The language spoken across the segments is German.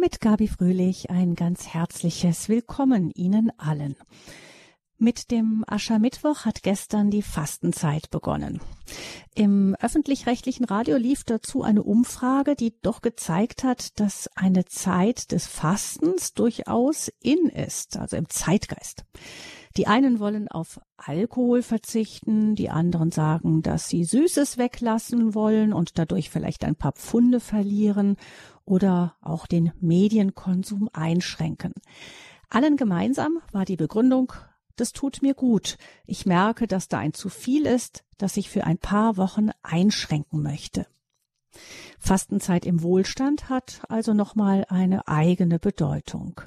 Mit Gabi Fröhlich ein ganz herzliches Willkommen Ihnen allen. Mit dem Aschermittwoch hat gestern die Fastenzeit begonnen. Im öffentlich-rechtlichen Radio lief dazu eine Umfrage, die doch gezeigt hat, dass eine Zeit des Fastens durchaus in ist, also im Zeitgeist. Die einen wollen auf Alkohol verzichten, die anderen sagen, dass sie Süßes weglassen wollen und dadurch vielleicht ein paar Pfunde verlieren oder auch den Medienkonsum einschränken. Allen gemeinsam war die Begründung, das tut mir gut. Ich merke, dass da ein zu viel ist, das ich für ein paar Wochen einschränken möchte. Fastenzeit im Wohlstand hat also nochmal eine eigene Bedeutung.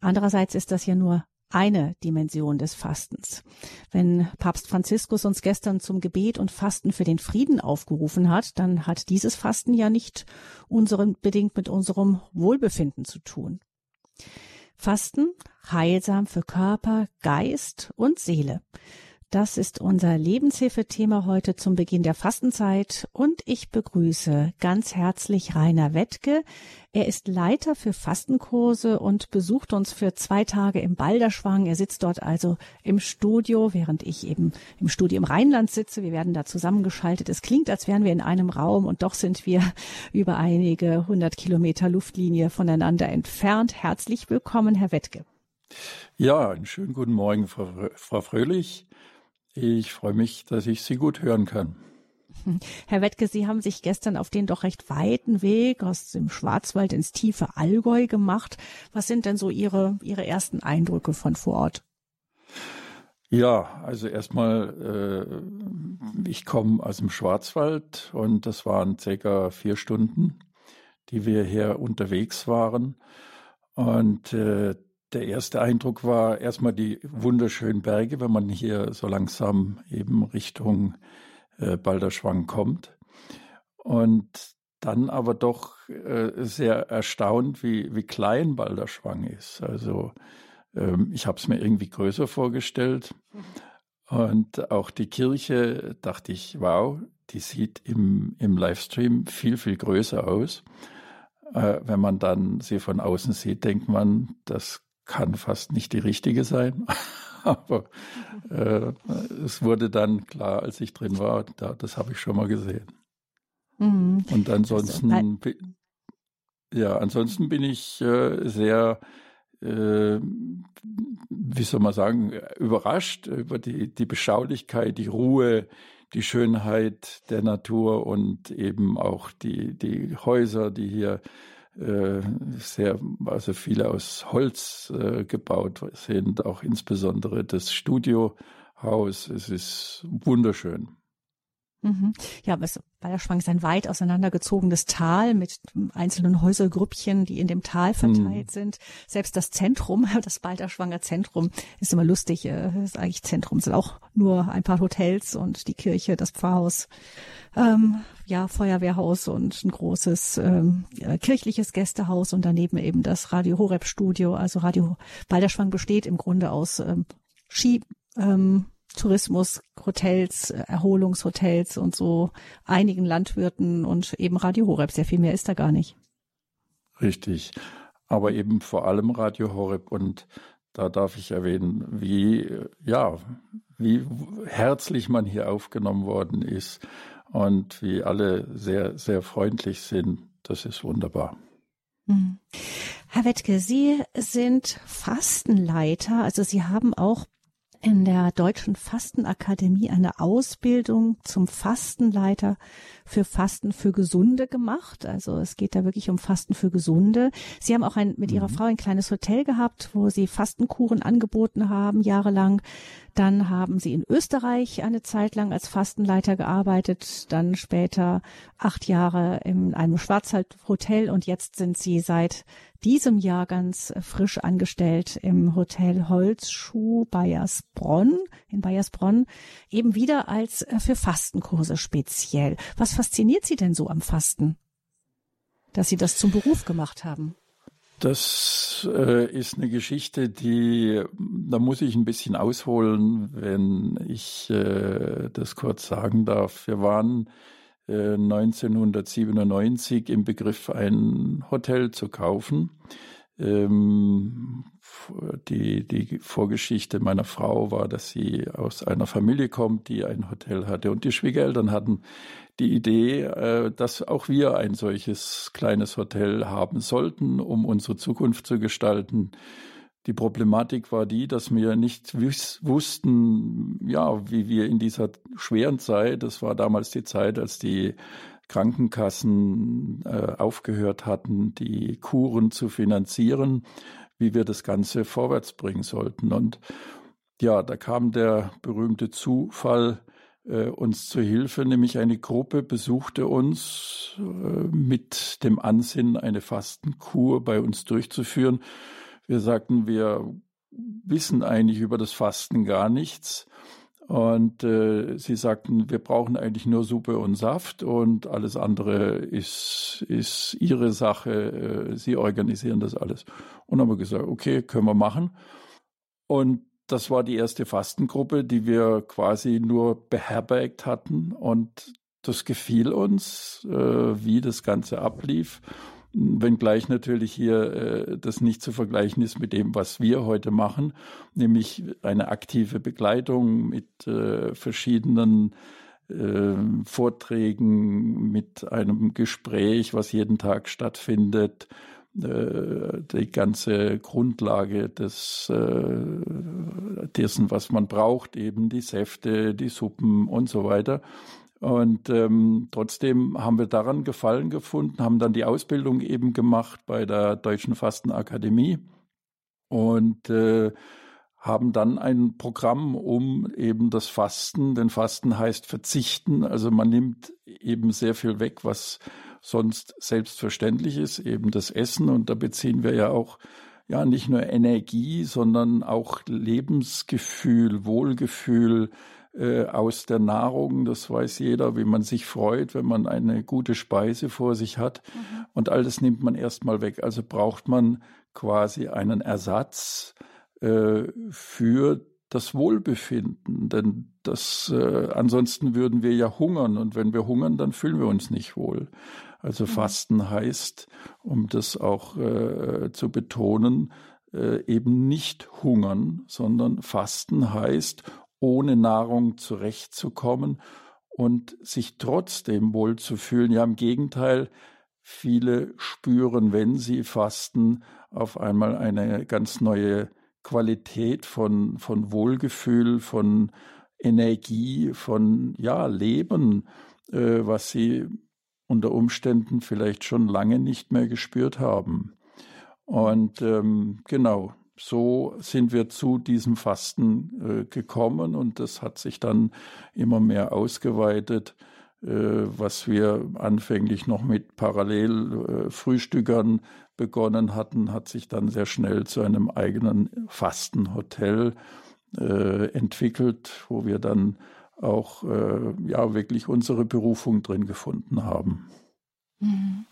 Andererseits ist das ja nur eine Dimension des Fastens. Wenn Papst Franziskus uns gestern zum Gebet und Fasten für den Frieden aufgerufen hat, dann hat dieses Fasten ja nicht unseren, bedingt mit unserem Wohlbefinden zu tun. Fasten heilsam für Körper, Geist und Seele. Das ist unser Lebenshilfethema heute zum Beginn der Fastenzeit und ich begrüße ganz herzlich Rainer Wettke. Er ist Leiter für Fastenkurse und besucht uns für zwei Tage im Balderschwang. Er sitzt dort also im Studio, während ich eben im Studio im Rheinland sitze. Wir werden da zusammengeschaltet. Es klingt, als wären wir in einem Raum und doch sind wir über einige hundert Kilometer Luftlinie voneinander entfernt. Herzlich willkommen, Herr Wettke. Ja, einen schönen guten Morgen, Frau, Frau Fröhlich. Ich freue mich, dass ich Sie gut hören kann. Herr Wettke, Sie haben sich gestern auf den doch recht weiten Weg aus dem Schwarzwald ins tiefe Allgäu gemacht. Was sind denn so Ihre, Ihre ersten Eindrücke von vor Ort? Ja, also erstmal, äh, ich komme aus dem Schwarzwald und das waren circa vier Stunden, die wir hier unterwegs waren. Und äh, der erste Eindruck war erstmal die wunderschönen Berge, wenn man hier so langsam eben Richtung äh, Balderschwang kommt. Und dann aber doch äh, sehr erstaunt, wie, wie klein Balderschwang ist. Also ähm, ich habe es mir irgendwie größer vorgestellt. Und auch die Kirche dachte ich, wow, die sieht im, im Livestream viel, viel größer aus. Äh, wenn man dann sie von außen sieht, denkt man, das kann fast nicht die richtige sein. Aber äh, es wurde dann klar, als ich drin war, da, das habe ich schon mal gesehen. Mhm. Und ansonsten, ja, ansonsten bin ich äh, sehr, äh, wie soll man sagen, überrascht über die, die Beschaulichkeit, die Ruhe, die Schönheit der Natur und eben auch die, die Häuser, die hier sehr, also viele aus Holz äh, gebaut sind, auch insbesondere das Studiohaus. Es ist wunderschön. Mhm. Ja, Balderschwang ist ein weit auseinandergezogenes Tal mit einzelnen Häusergrüppchen, die in dem Tal verteilt mhm. sind. Selbst das Zentrum, das Balderschwanger Zentrum, ist immer lustig. Äh, ist eigentlich Zentrum, sind auch nur ein paar Hotels und die Kirche, das Pfarrhaus, ähm, ja, Feuerwehrhaus und ein großes ähm, kirchliches Gästehaus und daneben eben das Radio Horeb Studio. Also Radio Balderschwang besteht im Grunde aus ähm, Ski, ähm, Tourismus, Hotels, Erholungshotels und so einigen Landwirten und eben Radio Horeb. Sehr viel mehr ist da gar nicht. Richtig. Aber eben vor allem Radio Horeb und da darf ich erwähnen, wie, ja, wie herzlich man hier aufgenommen worden ist und wie alle sehr, sehr freundlich sind. Das ist wunderbar. Hm. Herr Wettke, Sie sind Fastenleiter, also Sie haben auch in der Deutschen Fastenakademie eine Ausbildung zum Fastenleiter für Fasten für Gesunde gemacht. Also es geht da wirklich um Fasten für Gesunde. Sie haben auch ein, mit Ihrer mhm. Frau ein kleines Hotel gehabt, wo Sie Fastenkuren angeboten haben, jahrelang. Dann haben Sie in Österreich eine Zeit lang als Fastenleiter gearbeitet, dann später acht Jahre in einem Schwarzwaldhotel und jetzt sind Sie seit diesem Jahr ganz frisch angestellt im Hotel Holzschuh Bayersbronn, in Bayersbronn, eben wieder als äh, für Fastenkurse speziell. Was fasziniert Sie denn so am Fasten? Dass Sie das zum Beruf gemacht haben? Das äh, ist eine Geschichte, die, da muss ich ein bisschen ausholen, wenn ich äh, das kurz sagen darf. Wir waren 1997 im Begriff, ein Hotel zu kaufen. Ähm, die, die Vorgeschichte meiner Frau war, dass sie aus einer Familie kommt, die ein Hotel hatte. Und die Schwiegereltern hatten die Idee, äh, dass auch wir ein solches kleines Hotel haben sollten, um unsere Zukunft zu gestalten. Die Problematik war die, dass wir nicht wussten, ja, wie wir in dieser schweren Zeit, das war damals die Zeit, als die Krankenkassen äh, aufgehört hatten, die Kuren zu finanzieren, wie wir das Ganze vorwärts bringen sollten. Und ja, da kam der berühmte Zufall äh, uns zu Hilfe, nämlich eine Gruppe besuchte uns äh, mit dem Ansinnen, eine Fastenkur bei uns durchzuführen. Wir sagten, wir wissen eigentlich über das Fasten gar nichts. Und äh, sie sagten, wir brauchen eigentlich nur Suppe und Saft und alles andere ist, ist ihre Sache. Äh, sie organisieren das alles. Und haben wir gesagt, okay, können wir machen. Und das war die erste Fastengruppe, die wir quasi nur beherbergt hatten. Und das gefiel uns, äh, wie das Ganze ablief wenngleich natürlich hier äh, das nicht zu vergleichen ist mit dem, was wir heute machen, nämlich eine aktive Begleitung mit äh, verschiedenen äh, Vorträgen, mit einem Gespräch, was jeden Tag stattfindet, äh, die ganze Grundlage des, äh, dessen, was man braucht, eben die Säfte, die Suppen und so weiter. Und ähm, trotzdem haben wir daran Gefallen gefunden, haben dann die Ausbildung eben gemacht bei der Deutschen Fastenakademie und äh, haben dann ein Programm um eben das Fasten, denn Fasten heißt verzichten, also man nimmt eben sehr viel weg, was sonst selbstverständlich ist, eben das Essen. Und da beziehen wir ja auch ja nicht nur Energie, sondern auch Lebensgefühl, Wohlgefühl, aus der Nahrung. Das weiß jeder, wie man sich freut, wenn man eine gute Speise vor sich hat. Mhm. Und all das nimmt man erstmal weg. Also braucht man quasi einen Ersatz äh, für das Wohlbefinden, denn das äh, ansonsten würden wir ja hungern und wenn wir hungern, dann fühlen wir uns nicht wohl. Also mhm. Fasten heißt, um das auch äh, zu betonen, äh, eben nicht hungern, sondern Fasten heißt ohne Nahrung zurechtzukommen und sich trotzdem wohl zu fühlen. Ja, im Gegenteil, viele spüren, wenn sie fasten, auf einmal eine ganz neue Qualität von, von Wohlgefühl, von Energie, von ja, Leben, äh, was sie unter Umständen vielleicht schon lange nicht mehr gespürt haben. Und ähm, genau, so sind wir zu diesem Fasten äh, gekommen und das hat sich dann immer mehr ausgeweitet, äh, was wir anfänglich noch mit Parallelfrühstückern äh, begonnen hatten, hat sich dann sehr schnell zu einem eigenen Fastenhotel äh, entwickelt, wo wir dann auch äh, ja wirklich unsere Berufung drin gefunden haben. Mhm.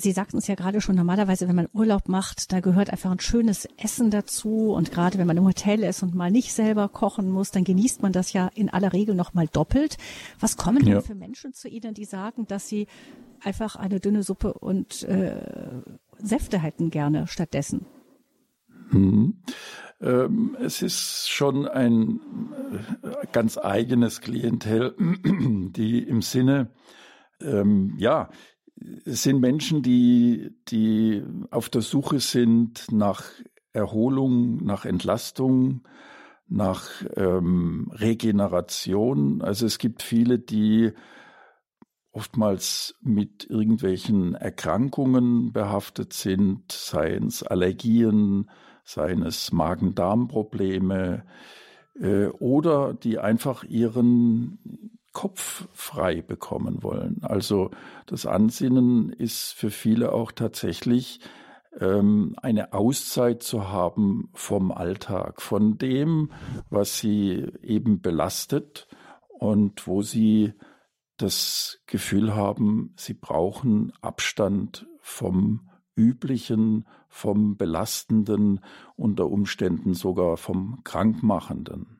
Sie sagten es ja gerade schon, normalerweise, wenn man Urlaub macht, da gehört einfach ein schönes Essen dazu. Und gerade wenn man im Hotel ist und mal nicht selber kochen muss, dann genießt man das ja in aller Regel noch mal doppelt. Was kommen ja. denn für Menschen zu Ihnen, die sagen, dass sie einfach eine dünne Suppe und äh, Säfte hätten gerne stattdessen? Hm. Ähm, es ist schon ein äh, ganz eigenes Klientel, die im Sinne, ähm, ja, sind Menschen, die, die auf der Suche sind nach Erholung, nach Entlastung, nach ähm, Regeneration. Also es gibt viele, die oftmals mit irgendwelchen Erkrankungen behaftet sind, seien es Allergien, seien es Magen-Darm-Probleme äh, oder die einfach ihren Kopf frei bekommen wollen. Also das Ansinnen ist für viele auch tatsächlich ähm, eine Auszeit zu haben vom Alltag, von dem, was sie eben belastet und wo sie das Gefühl haben, sie brauchen Abstand vom üblichen, vom belastenden, unter Umständen sogar vom krankmachenden.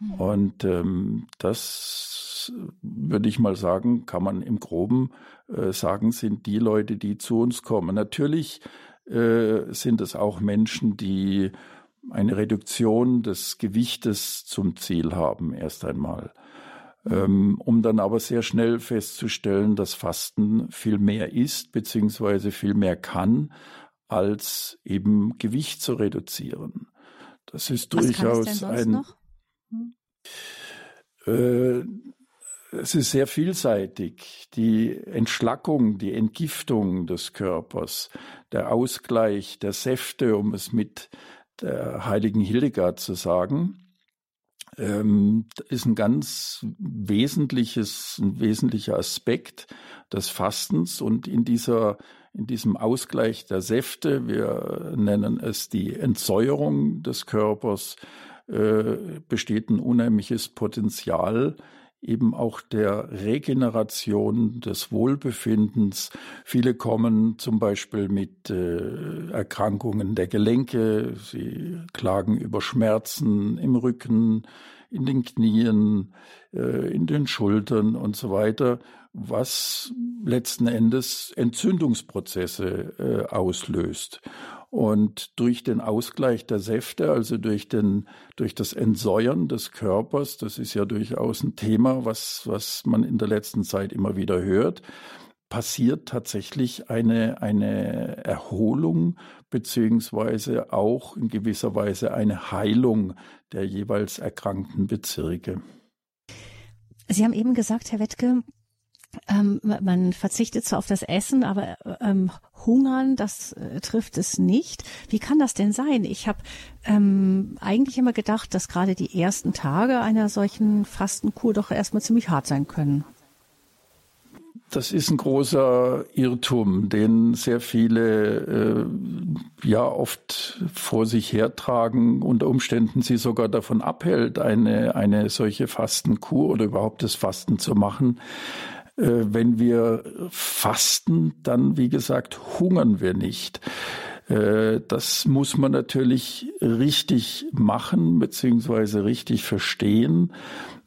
Mhm. Und ähm, das würde ich mal sagen, kann man im Groben äh, sagen, sind die Leute, die zu uns kommen. Natürlich äh, sind es auch Menschen, die eine Reduktion des Gewichtes zum Ziel haben, erst einmal. Ähm, um dann aber sehr schnell festzustellen, dass Fasten viel mehr ist, beziehungsweise viel mehr kann, als eben Gewicht zu reduzieren. Das ist Was durchaus ein. Hm? Äh, es ist sehr vielseitig. Die Entschlackung, die Entgiftung des Körpers, der Ausgleich der Säfte, um es mit der heiligen Hildegard zu sagen, ähm, ist ein ganz wesentliches, ein wesentlicher Aspekt des Fastens und in dieser in diesem Ausgleich der Säfte, wir nennen es die Entsäuerung des Körpers, äh, besteht ein unheimliches Potenzial eben auch der Regeneration des Wohlbefindens. Viele kommen zum Beispiel mit äh, Erkrankungen der Gelenke, sie klagen über Schmerzen im Rücken, in den Knien, äh, in den Schultern und so weiter, was letzten Endes Entzündungsprozesse äh, auslöst. Und durch den Ausgleich der Säfte, also durch, den, durch das Entsäuern des Körpers, das ist ja durchaus ein Thema, was, was man in der letzten Zeit immer wieder hört, passiert tatsächlich eine, eine Erholung beziehungsweise auch in gewisser Weise eine Heilung der jeweils erkrankten Bezirke. Sie haben eben gesagt, Herr Wettke, ähm, man verzichtet zwar auf das Essen, aber ähm, Hungern, das äh, trifft es nicht. Wie kann das denn sein? Ich habe ähm, eigentlich immer gedacht, dass gerade die ersten Tage einer solchen Fastenkur doch erstmal ziemlich hart sein können. Das ist ein großer Irrtum, den sehr viele äh, ja oft vor sich hertragen, unter Umständen sie sogar davon abhält, eine, eine solche Fastenkur oder überhaupt das Fasten zu machen. Äh, wenn wir fasten, dann, wie gesagt, hungern wir nicht. Äh, das muss man natürlich richtig machen beziehungsweise richtig verstehen,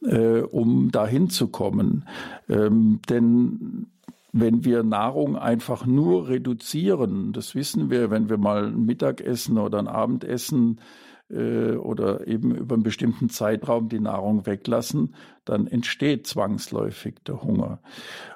äh, um dahin zu kommen. Ähm, denn wenn wir Nahrung einfach nur reduzieren, das wissen wir, wenn wir mal ein Mittagessen oder ein Abendessen äh, oder eben über einen bestimmten Zeitraum die Nahrung weglassen, dann entsteht zwangsläufig der Hunger.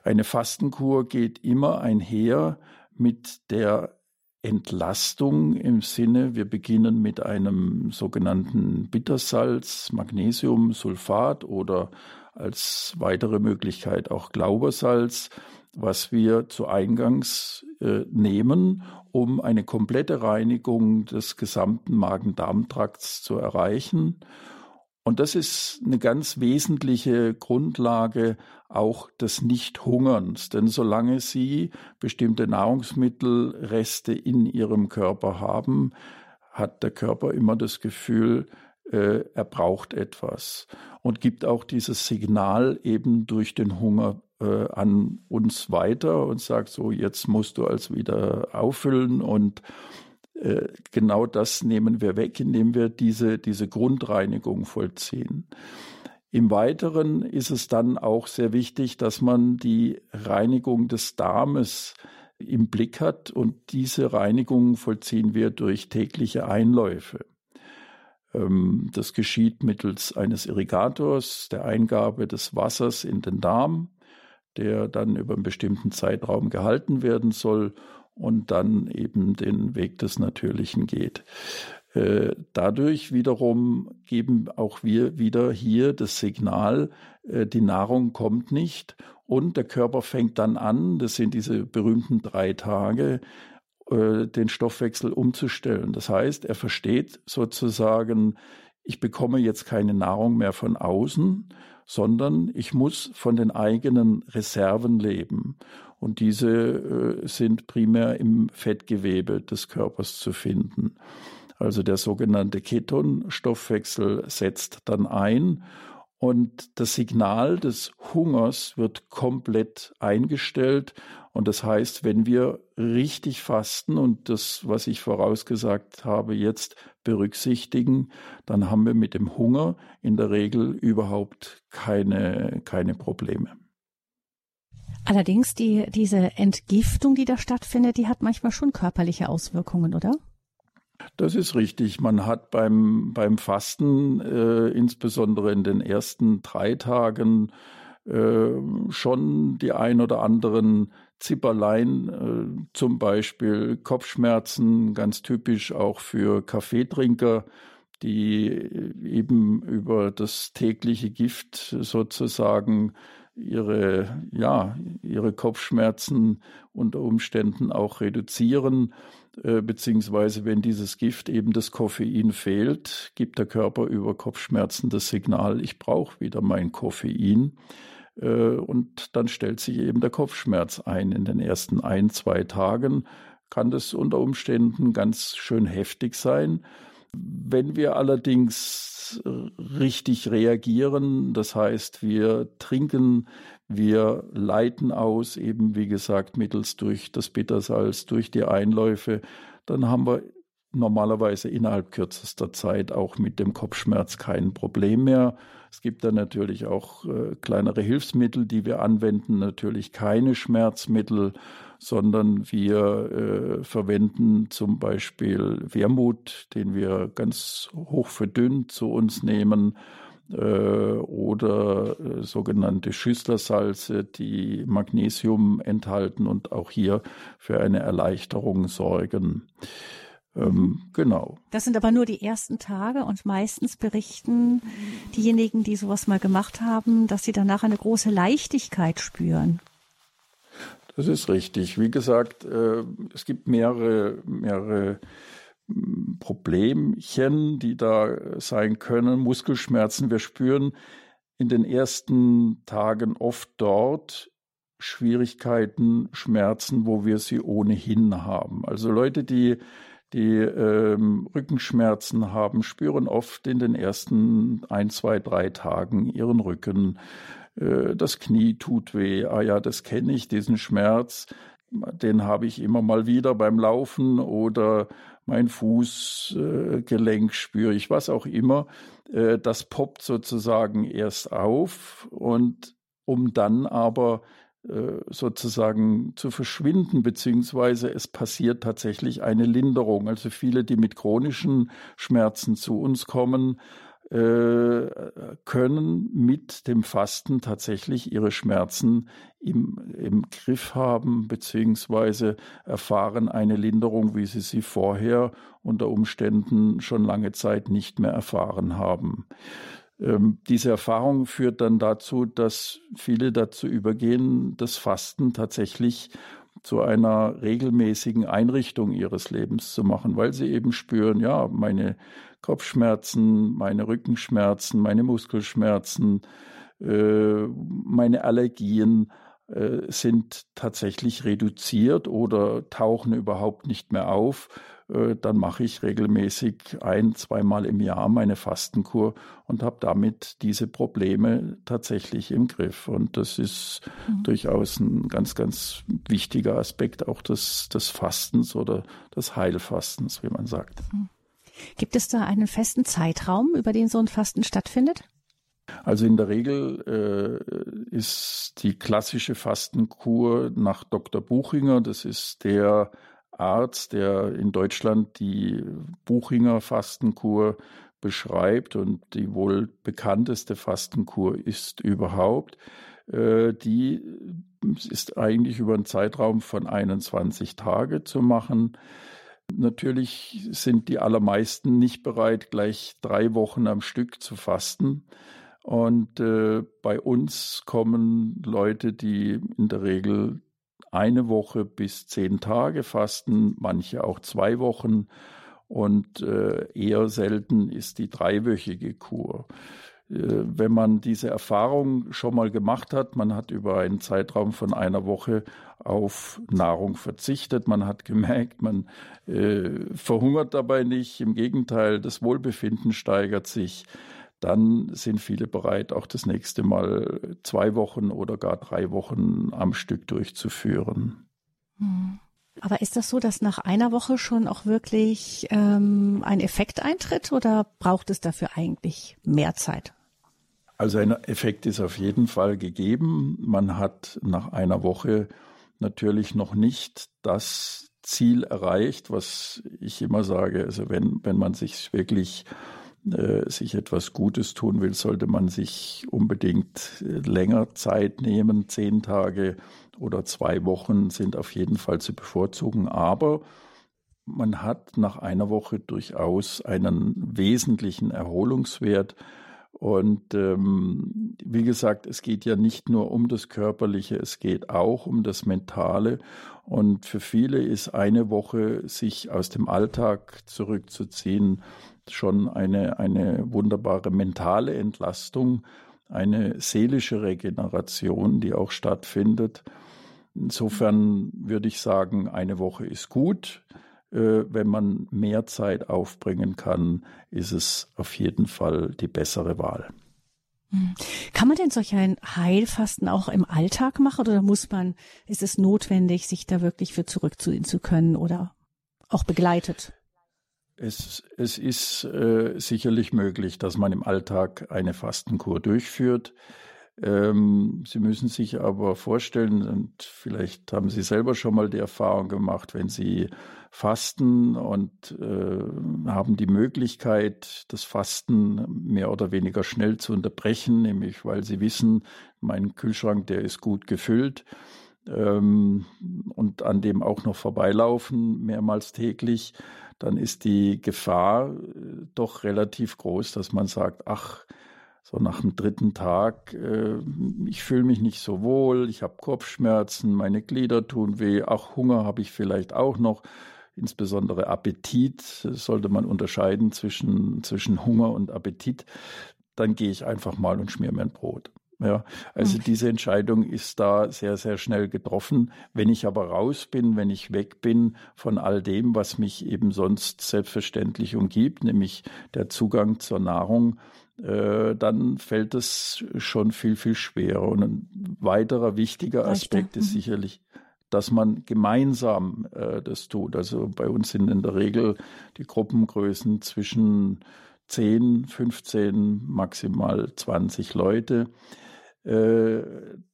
Eine Fastenkur geht immer einher mit der Entlastung im Sinne, wir beginnen mit einem sogenannten Bittersalz, Magnesiumsulfat oder als weitere Möglichkeit auch Glaubersalz, was wir zu Eingangs äh, nehmen, um eine komplette Reinigung des gesamten Magen-Darm-Trakts zu erreichen. Und das ist eine ganz wesentliche Grundlage auch des Nichthungerns. Denn solange Sie bestimmte Nahrungsmittelreste in Ihrem Körper haben, hat der Körper immer das Gefühl, äh, er braucht etwas und gibt auch dieses Signal eben durch den Hunger äh, an uns weiter und sagt so, jetzt musst du als wieder auffüllen und äh, genau das nehmen wir weg, indem wir diese, diese Grundreinigung vollziehen. Im Weiteren ist es dann auch sehr wichtig, dass man die Reinigung des Darmes im Blick hat und diese Reinigung vollziehen wir durch tägliche Einläufe. Ähm, das geschieht mittels eines Irrigators, der Eingabe des Wassers in den Darm der dann über einen bestimmten Zeitraum gehalten werden soll und dann eben den Weg des Natürlichen geht. Äh, dadurch wiederum geben auch wir wieder hier das Signal, äh, die Nahrung kommt nicht und der Körper fängt dann an, das sind diese berühmten drei Tage, äh, den Stoffwechsel umzustellen. Das heißt, er versteht sozusagen, ich bekomme jetzt keine Nahrung mehr von außen, sondern ich muss von den eigenen Reserven leben. Und diese äh, sind primär im Fettgewebe des Körpers zu finden. Also der sogenannte Ketonstoffwechsel setzt dann ein und das Signal des Hungers wird komplett eingestellt. Und das heißt, wenn wir richtig fasten und das, was ich vorausgesagt habe, jetzt berücksichtigen, dann haben wir mit dem Hunger in der Regel überhaupt keine, keine Probleme. Allerdings die, diese Entgiftung, die da stattfindet, die hat manchmal schon körperliche Auswirkungen, oder? Das ist richtig. Man hat beim, beim Fasten, äh, insbesondere in den ersten drei Tagen, äh, schon die ein oder anderen Zipperlein, äh, zum Beispiel Kopfschmerzen, ganz typisch auch für Kaffeetrinker, die eben über das tägliche Gift sozusagen ihre, ja, ihre Kopfschmerzen unter Umständen auch reduzieren. Äh, beziehungsweise wenn dieses Gift eben das Koffein fehlt, gibt der Körper über Kopfschmerzen das Signal, ich brauche wieder mein Koffein. Äh, und dann stellt sich eben der Kopfschmerz ein. In den ersten ein, zwei Tagen kann das unter Umständen ganz schön heftig sein. Wenn wir allerdings richtig reagieren, das heißt, wir trinken, wir leiten aus, eben wie gesagt, mittels durch das Bittersalz, durch die Einläufe, dann haben wir normalerweise innerhalb kürzester Zeit auch mit dem Kopfschmerz kein Problem mehr. Es gibt dann natürlich auch äh, kleinere Hilfsmittel, die wir anwenden, natürlich keine Schmerzmittel sondern wir äh, verwenden zum Beispiel Wermut, den wir ganz hoch verdünnt zu uns nehmen, oder äh, sogenannte Schüsslersalze, die Magnesium enthalten und auch hier für eine Erleichterung sorgen. Ähm, mhm. genau. Das sind aber nur die ersten Tage und meistens berichten diejenigen, die sowas mal gemacht haben, dass sie danach eine große Leichtigkeit spüren. Das ist richtig. Wie gesagt, äh, es gibt mehrere, mehrere Problemchen, die da sein können. Muskelschmerzen. Wir spüren in den ersten Tagen oft dort Schwierigkeiten, Schmerzen, wo wir sie ohnehin haben. Also Leute, die die ähm, Rückenschmerzen haben, spüren oft in den ersten ein, zwei, drei Tagen ihren Rücken. Äh, das Knie tut weh. Ah ja, das kenne ich, diesen Schmerz. Den habe ich immer mal wieder beim Laufen oder mein Fußgelenk spüre ich, was auch immer. Äh, das poppt sozusagen erst auf und um dann aber äh, sozusagen zu verschwinden, beziehungsweise es passiert tatsächlich eine Linderung. Also viele, die mit chronischen Schmerzen zu uns kommen, äh, können mit dem Fasten tatsächlich ihre Schmerzen im, im Griff haben, beziehungsweise erfahren eine Linderung, wie sie sie vorher unter Umständen schon lange Zeit nicht mehr erfahren haben. Ähm, diese Erfahrung führt dann dazu, dass viele dazu übergehen, das Fasten tatsächlich zu einer regelmäßigen Einrichtung ihres Lebens zu machen, weil sie eben spüren, ja, meine Kopfschmerzen, meine Rückenschmerzen, meine Muskelschmerzen, äh, meine Allergien äh, sind tatsächlich reduziert oder tauchen überhaupt nicht mehr auf. Äh, dann mache ich regelmäßig ein, zweimal im Jahr meine Fastenkur und habe damit diese Probleme tatsächlich im Griff. Und das ist mhm. durchaus ein ganz, ganz wichtiger Aspekt auch des, des Fastens oder des Heilfastens, wie man sagt. Mhm. Gibt es da einen festen Zeitraum, über den so ein Fasten stattfindet? Also in der Regel äh, ist die klassische Fastenkur nach Dr. Buchinger, das ist der Arzt, der in Deutschland die Buchinger Fastenkur beschreibt und die wohl bekannteste Fastenkur ist überhaupt. Äh, die ist eigentlich über einen Zeitraum von 21 Tage zu machen. Natürlich sind die allermeisten nicht bereit, gleich drei Wochen am Stück zu fasten. Und äh, bei uns kommen Leute, die in der Regel eine Woche bis zehn Tage fasten, manche auch zwei Wochen. Und äh, eher selten ist die dreiwöchige Kur. Äh, wenn man diese Erfahrung schon mal gemacht hat, man hat über einen Zeitraum von einer Woche auf Nahrung verzichtet, man hat gemerkt, man äh, verhungert dabei nicht, im Gegenteil, das Wohlbefinden steigert sich, dann sind viele bereit, auch das nächste Mal zwei Wochen oder gar drei Wochen am Stück durchzuführen. Hm. Aber ist das so, dass nach einer Woche schon auch wirklich ähm, ein Effekt eintritt oder braucht es dafür eigentlich mehr Zeit? Also ein Effekt ist auf jeden Fall gegeben. Man hat nach einer Woche natürlich noch nicht das Ziel erreicht, was ich immer sage. Also wenn, wenn man sich wirklich äh, sich etwas Gutes tun will, sollte man sich unbedingt äh, länger Zeit nehmen. Zehn Tage oder zwei Wochen sind auf jeden Fall zu bevorzugen. Aber man hat nach einer Woche durchaus einen wesentlichen Erholungswert. Und ähm, wie gesagt, es geht ja nicht nur um das Körperliche, es geht auch um das Mentale. Und für viele ist eine Woche, sich aus dem Alltag zurückzuziehen, schon eine, eine wunderbare mentale Entlastung, eine seelische Regeneration, die auch stattfindet. Insofern würde ich sagen, eine Woche ist gut. Äh, wenn man mehr Zeit aufbringen kann, ist es auf jeden Fall die bessere Wahl. Hm. Kann man denn solch ein Heilfasten auch im Alltag machen oder muss man, ist es notwendig, sich da wirklich für zurückziehen zu können oder auch begleitet? Es, es ist äh, sicherlich möglich, dass man im Alltag eine Fastenkur durchführt. Ähm, Sie müssen sich aber vorstellen, und vielleicht haben Sie selber schon mal die Erfahrung gemacht, wenn Sie fasten und äh, haben die Möglichkeit, das Fasten mehr oder weniger schnell zu unterbrechen, nämlich weil Sie wissen, mein Kühlschrank, der ist gut gefüllt ähm, und an dem auch noch vorbeilaufen, mehrmals täglich, dann ist die Gefahr äh, doch relativ groß, dass man sagt, ach, so nach dem dritten Tag, äh, ich fühle mich nicht so wohl, ich habe Kopfschmerzen, meine Glieder tun weh, auch Hunger habe ich vielleicht auch noch, insbesondere Appetit, sollte man unterscheiden zwischen, zwischen Hunger und Appetit, dann gehe ich einfach mal und schmier mir ein Brot. Ja, also okay. diese Entscheidung ist da sehr, sehr schnell getroffen. Wenn ich aber raus bin, wenn ich weg bin von all dem, was mich eben sonst selbstverständlich umgibt, nämlich der Zugang zur Nahrung, äh, dann fällt es schon viel, viel schwerer. Und ein weiterer wichtiger Aspekt ist mhm. sicherlich, dass man gemeinsam äh, das tut. Also bei uns sind in der Regel die Gruppengrößen zwischen 10, 15, maximal 20 Leute. Äh,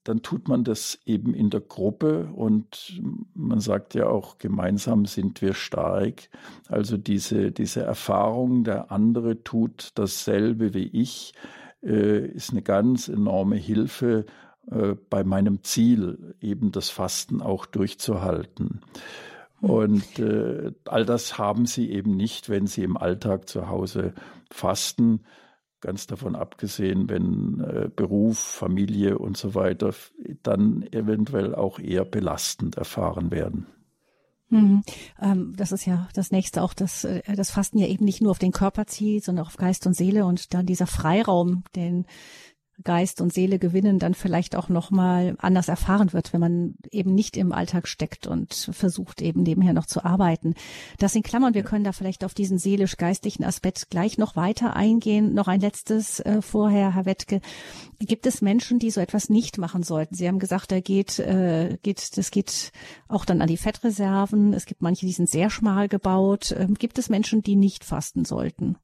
dann tut man das eben in der Gruppe und man sagt ja auch, gemeinsam sind wir stark. Also diese, diese Erfahrung, der andere tut dasselbe wie ich, äh, ist eine ganz enorme Hilfe äh, bei meinem Ziel, eben das Fasten auch durchzuhalten. Und all das haben sie eben nicht, wenn sie im Alltag zu Hause fasten ganz davon abgesehen, wenn äh, Beruf, Familie und so weiter dann eventuell auch eher belastend erfahren werden. Mhm. Ähm, das ist ja das nächste auch, dass äh, das Fasten ja eben nicht nur auf den Körper zieht, sondern auch auf Geist und Seele und dann dieser Freiraum, den Geist und Seele gewinnen, dann vielleicht auch noch mal anders erfahren wird, wenn man eben nicht im Alltag steckt und versucht eben nebenher noch zu arbeiten. Das in Klammern, wir können da vielleicht auf diesen seelisch-geistlichen Aspekt gleich noch weiter eingehen. Noch ein letztes äh, vorher, Herr Wettke. Gibt es Menschen, die so etwas nicht machen sollten? Sie haben gesagt, da geht, äh, geht, das geht auch dann an die Fettreserven. Es gibt manche, die sind sehr schmal gebaut. Ähm, gibt es Menschen, die nicht fasten sollten?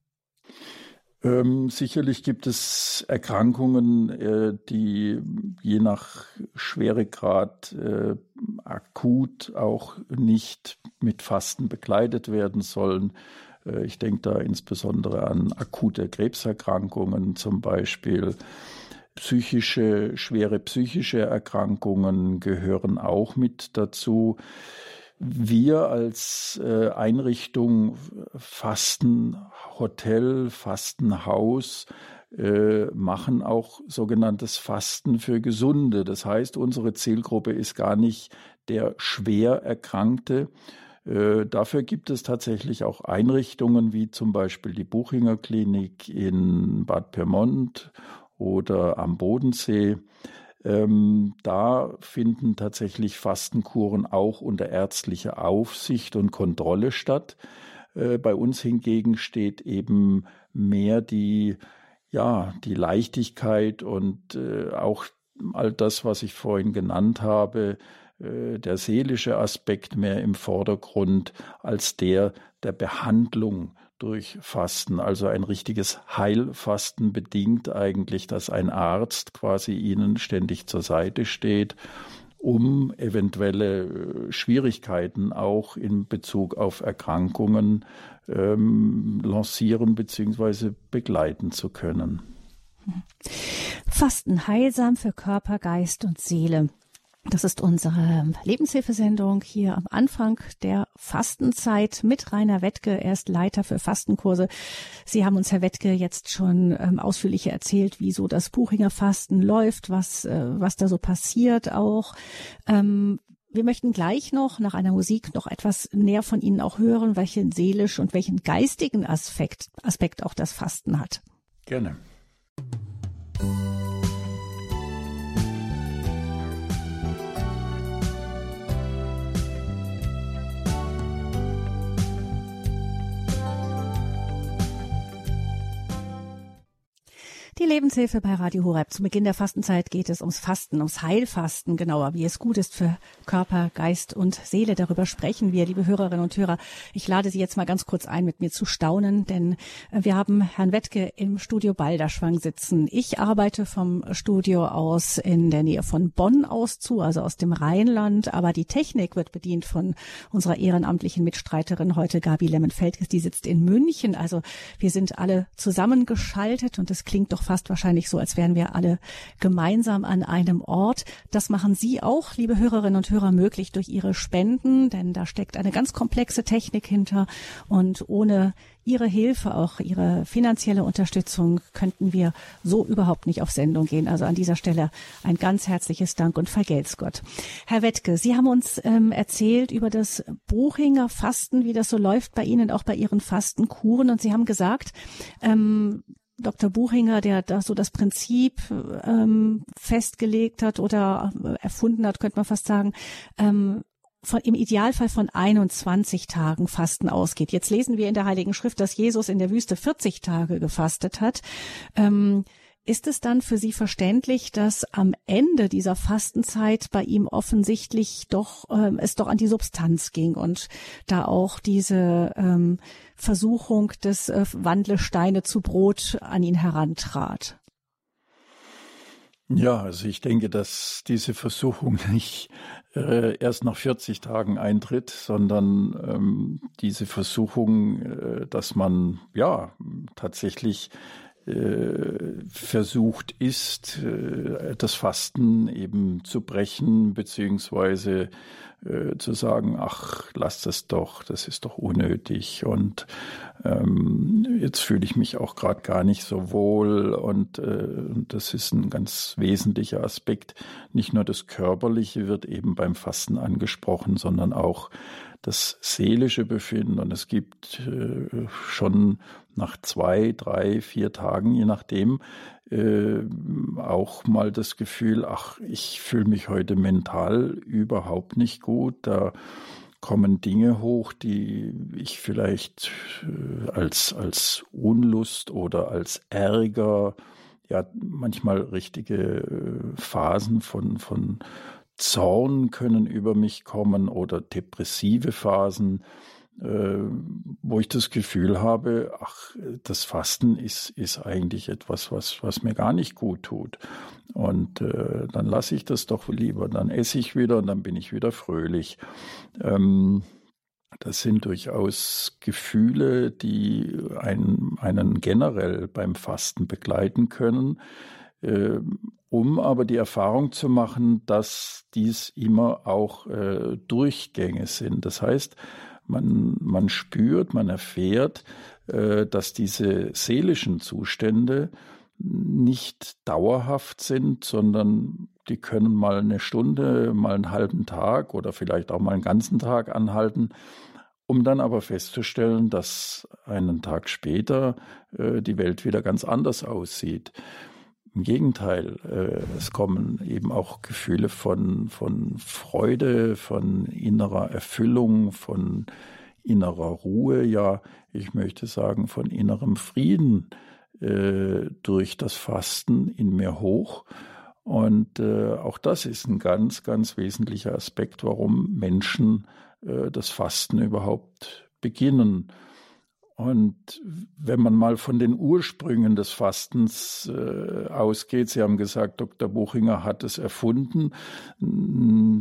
Ähm, sicherlich gibt es Erkrankungen, äh, die je nach Schweregrad äh, akut auch nicht mit Fasten begleitet werden sollen. Äh, ich denke da insbesondere an akute Krebserkrankungen zum Beispiel. Psychische, schwere psychische Erkrankungen gehören auch mit dazu. Wir als äh, Einrichtung Fastenhotel, Fastenhaus äh, machen auch sogenanntes Fasten für Gesunde. Das heißt, unsere Zielgruppe ist gar nicht der schwer Erkrankte. Äh, dafür gibt es tatsächlich auch Einrichtungen wie zum Beispiel die Buchinger Klinik in Bad Pyrmont oder am Bodensee. Ähm, da finden tatsächlich Fastenkuren auch unter ärztlicher Aufsicht und Kontrolle statt. Äh, bei uns hingegen steht eben mehr die ja, die Leichtigkeit und äh, auch all das, was ich vorhin genannt habe, äh, der seelische Aspekt mehr im Vordergrund als der der Behandlung durch Fasten. Also ein richtiges Heilfasten bedingt eigentlich, dass ein Arzt quasi ihnen ständig zur Seite steht, um eventuelle äh, Schwierigkeiten auch in Bezug auf Erkrankungen ähm, lancieren bzw. begleiten zu können. Fasten heilsam für Körper, Geist und Seele. Das ist unsere Lebenshilfesendung hier am Anfang der Fastenzeit mit Rainer Wettke. Er ist Leiter für Fastenkurse. Sie haben uns, Herr Wettke, jetzt schon ähm, ausführlich erzählt, wieso das Buchinger Fasten läuft, was, äh, was da so passiert auch. Ähm, wir möchten gleich noch nach einer Musik noch etwas näher von Ihnen auch hören, welchen seelisch und welchen geistigen Aspekt, Aspekt auch das Fasten hat. Gerne. Die Lebenshilfe bei Radio Horeb. Zu Beginn der Fastenzeit geht es ums Fasten, ums Heilfasten, genauer, wie es gut ist für Körper, Geist und Seele. Darüber sprechen wir, liebe Hörerinnen und Hörer. Ich lade Sie jetzt mal ganz kurz ein, mit mir zu staunen, denn äh, wir haben Herrn Wettke im Studio Balderschwang sitzen. Ich arbeite vom Studio aus in der Nähe von Bonn aus zu, also aus dem Rheinland, aber die Technik wird bedient von unserer ehrenamtlichen Mitstreiterin heute, Gabi Lemmenfeldges, die sitzt in München. Also wir sind alle zusammengeschaltet und es klingt doch fast wahrscheinlich so, als wären wir alle gemeinsam an einem Ort. Das machen Sie auch, liebe Hörerinnen und Hörer, möglich durch Ihre Spenden, denn da steckt eine ganz komplexe Technik hinter und ohne Ihre Hilfe, auch Ihre finanzielle Unterstützung könnten wir so überhaupt nicht auf Sendung gehen. Also an dieser Stelle ein ganz herzliches Dank und vergelt's Gott. Herr Wettke, Sie haben uns ähm, erzählt über das Buchinger Fasten, wie das so läuft bei Ihnen, auch bei Ihren Fastenkuren. Und Sie haben gesagt, ähm, Dr. Buchinger, der da so das Prinzip ähm, festgelegt hat oder erfunden hat, könnte man fast sagen, ähm, von, im Idealfall von 21 Tagen Fasten ausgeht. Jetzt lesen wir in der Heiligen Schrift, dass Jesus in der Wüste 40 Tage gefastet hat. Ähm, ist es dann für Sie verständlich, dass am Ende dieser Fastenzeit bei ihm offensichtlich doch äh, es doch an die Substanz ging und da auch diese ähm, Versuchung des äh, Wandle Steine zu Brot an ihn herantrat? Ja, also ich denke, dass diese Versuchung nicht äh, erst nach 40 Tagen eintritt, sondern ähm, diese Versuchung, äh, dass man ja tatsächlich versucht ist, äh, das Fasten eben zu brechen, beziehungsweise äh, zu sagen, ach, lass das doch, das ist doch unnötig und ähm, jetzt fühle ich mich auch gerade gar nicht so wohl und äh, das ist ein ganz wesentlicher Aspekt. Nicht nur das Körperliche wird eben beim Fasten angesprochen, sondern auch das seelische Befinden. Und es gibt äh, schon nach zwei, drei, vier Tagen, je nachdem, äh, auch mal das Gefühl, ach, ich fühle mich heute mental überhaupt nicht gut. Da kommen Dinge hoch, die ich vielleicht äh, als, als Unlust oder als Ärger, ja, manchmal richtige äh, Phasen von, von Zorn können über mich kommen oder depressive Phasen, wo ich das Gefühl habe, ach, das Fasten ist, ist eigentlich etwas, was, was mir gar nicht gut tut. Und äh, dann lasse ich das doch lieber, dann esse ich wieder und dann bin ich wieder fröhlich. Ähm, das sind durchaus Gefühle, die einen, einen generell beim Fasten begleiten können, äh, um aber die Erfahrung zu machen, dass dies immer auch äh, Durchgänge sind. Das heißt, man, man spürt, man erfährt, äh, dass diese seelischen Zustände nicht dauerhaft sind, sondern die können mal eine Stunde, mal einen halben Tag oder vielleicht auch mal einen ganzen Tag anhalten, um dann aber festzustellen, dass einen Tag später äh, die Welt wieder ganz anders aussieht. Im Gegenteil, äh, es kommen eben auch Gefühle von, von Freude, von innerer Erfüllung, von innerer Ruhe, ja, ich möchte sagen, von innerem Frieden äh, durch das Fasten in mir hoch. Und äh, auch das ist ein ganz, ganz wesentlicher Aspekt, warum Menschen äh, das Fasten überhaupt beginnen. Und wenn man mal von den Ursprüngen des Fastens äh, ausgeht, Sie haben gesagt, Dr. Buchinger hat es erfunden,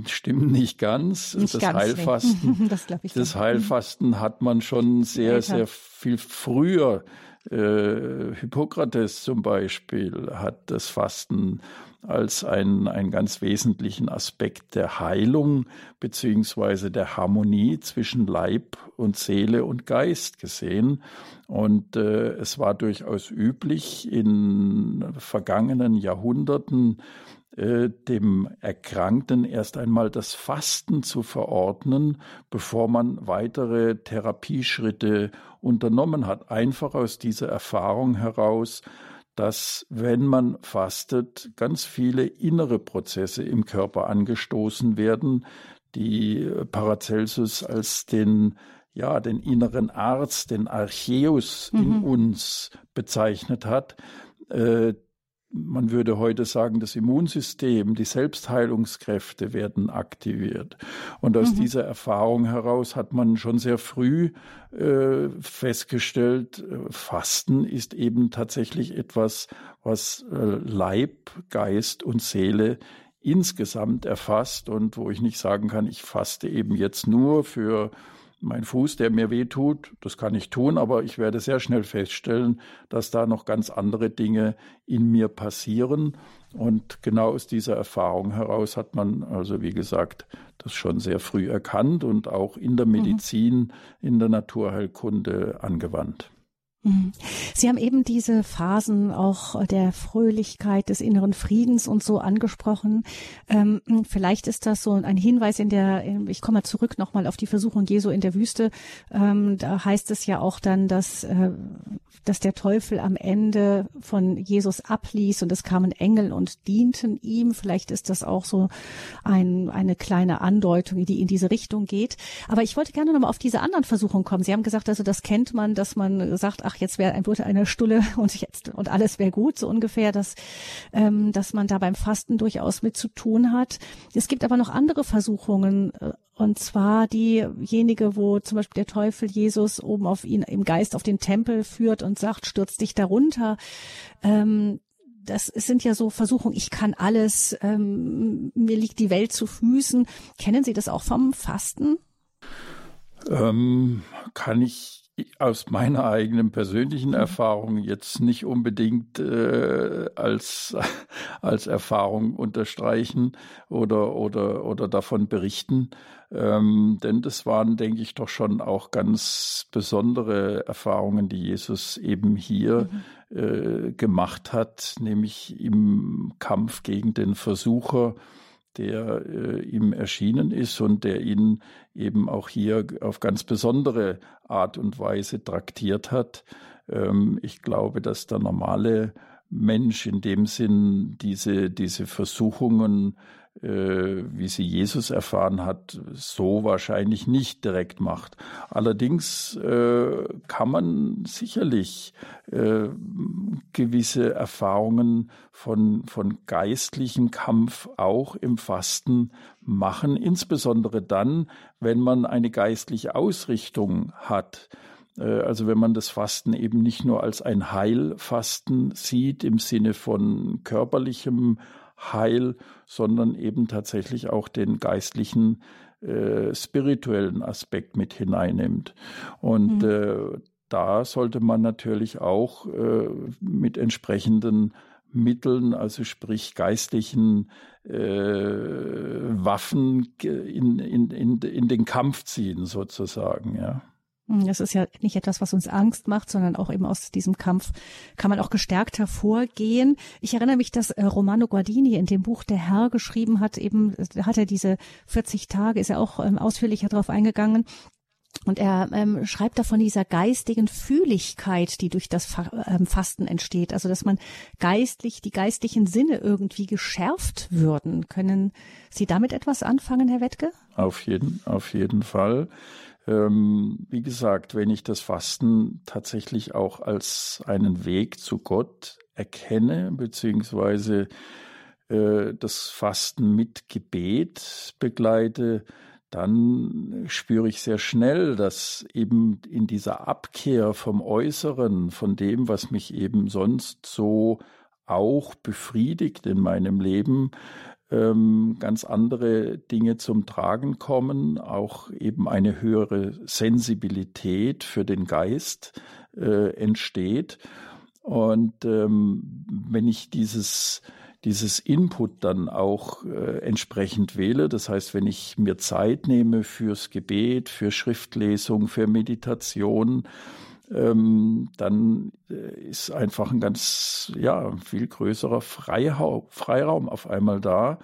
stimmt nicht ganz. Nicht das ganz Heilfasten, das, das Heilfasten hat man schon sehr, sehr viel früher äh, Hippokrates zum Beispiel hat das Fasten als einen, einen ganz wesentlichen Aspekt der Heilung beziehungsweise der Harmonie zwischen Leib und Seele und Geist gesehen. Und äh, es war durchaus üblich in vergangenen Jahrhunderten äh, dem Erkrankten erst einmal das Fasten zu verordnen, bevor man weitere Therapieschritte unternommen hat. Einfach aus dieser Erfahrung heraus, dass wenn man fastet, ganz viele innere Prozesse im Körper angestoßen werden, die Paracelsus als den ja, den inneren Arzt, den Archeus mhm. in uns bezeichnet hat, äh, man würde heute sagen, das Immunsystem, die Selbstheilungskräfte werden aktiviert. Und aus mhm. dieser Erfahrung heraus hat man schon sehr früh äh, festgestellt, äh, Fasten ist eben tatsächlich etwas, was äh, Leib, Geist und Seele insgesamt erfasst und wo ich nicht sagen kann, ich faste eben jetzt nur für mein Fuß, der mir wehtut, das kann ich tun, aber ich werde sehr schnell feststellen, dass da noch ganz andere Dinge in mir passieren. Und genau aus dieser Erfahrung heraus hat man also, wie gesagt, das schon sehr früh erkannt und auch in der mhm. Medizin, in der Naturheilkunde angewandt. Mhm. Sie haben eben diese Phasen auch der Fröhlichkeit, des inneren Friedens und so angesprochen. Ähm, vielleicht ist das so ein Hinweis in der, ich komme mal zurück nochmal auf die Versuchung Jesu in der Wüste. Ähm, da heißt es ja auch dann, dass, äh, dass der Teufel am Ende von Jesus abließ und es kamen Engel und dienten ihm. Vielleicht ist das auch so ein, eine kleine Andeutung, die in diese Richtung geht. Aber ich wollte gerne nochmal auf diese anderen Versuchungen kommen. Sie haben gesagt, also das kennt man, dass man sagt, ach, jetzt wäre ein wurde eine Stulle und jetzt und alles wäre gut, so ungefähr, dass, ähm, dass man da beim Fasten durchaus mit zu tun hat. Es gibt aber noch andere Versuchungen, äh, und zwar diejenige, wo zum Beispiel der Teufel Jesus oben auf ihn im Geist auf den Tempel führt und sagt, stürz dich darunter. Ähm, das sind ja so Versuchungen, ich kann alles, ähm, mir liegt die Welt zu Füßen. Kennen Sie das auch vom Fasten? Ähm, kann ich aus meiner eigenen persönlichen mhm. Erfahrung jetzt nicht unbedingt äh, als, als Erfahrung unterstreichen oder, oder, oder davon berichten. Ähm, denn das waren, denke ich, doch schon auch ganz besondere Erfahrungen, die Jesus eben hier mhm. äh, gemacht hat, nämlich im Kampf gegen den Versucher, der äh, ihm erschienen ist und der ihn eben auch hier auf ganz besondere Art und Weise traktiert hat. Ähm, ich glaube, dass der normale Mensch in dem Sinn diese, diese Versuchungen wie sie Jesus erfahren hat, so wahrscheinlich nicht direkt macht. Allerdings äh, kann man sicherlich äh, gewisse Erfahrungen von, von geistlichem Kampf auch im Fasten machen, insbesondere dann, wenn man eine geistliche Ausrichtung hat. Äh, also wenn man das Fasten eben nicht nur als ein Heilfasten sieht im Sinne von körperlichem Heil, sondern eben tatsächlich auch den geistlichen, äh, spirituellen Aspekt mit hineinnimmt. Und mhm. äh, da sollte man natürlich auch äh, mit entsprechenden Mitteln, also sprich geistlichen äh, Waffen in, in, in, in den Kampf ziehen, sozusagen, ja. Hm, das ist ja nicht etwas, was uns Angst macht, sondern auch eben aus diesem Kampf kann man auch gestärkt hervorgehen. Ich erinnere mich, dass äh, Romano Guardini in dem Buch Der Herr geschrieben hat, eben hat er diese 40 Tage, ist er auch ähm, ausführlicher darauf eingegangen. Und er ähm, schreibt davon dieser geistigen Fühligkeit, die durch das ähm, Fasten entsteht. Also, dass man geistlich, die geistlichen Sinne irgendwie geschärft würden. Können Sie damit etwas anfangen, Herr Wettke? Auf jeden, auf jeden Fall. Ähm, wie gesagt, wenn ich das Fasten tatsächlich auch als einen Weg zu Gott erkenne, beziehungsweise äh, das Fasten mit Gebet begleite, dann spüre ich sehr schnell, dass eben in dieser Abkehr vom Äußeren, von dem, was mich eben sonst so auch befriedigt in meinem Leben, ähm, ganz andere Dinge zum Tragen kommen, auch eben eine höhere Sensibilität für den Geist äh, entsteht. Und ähm, wenn ich dieses dieses Input dann auch äh, entsprechend wähle. Das heißt, wenn ich mir Zeit nehme fürs Gebet, für Schriftlesung, für Meditation, ähm, dann äh, ist einfach ein ganz, ja, viel größerer Freiraum, Freiraum auf einmal da,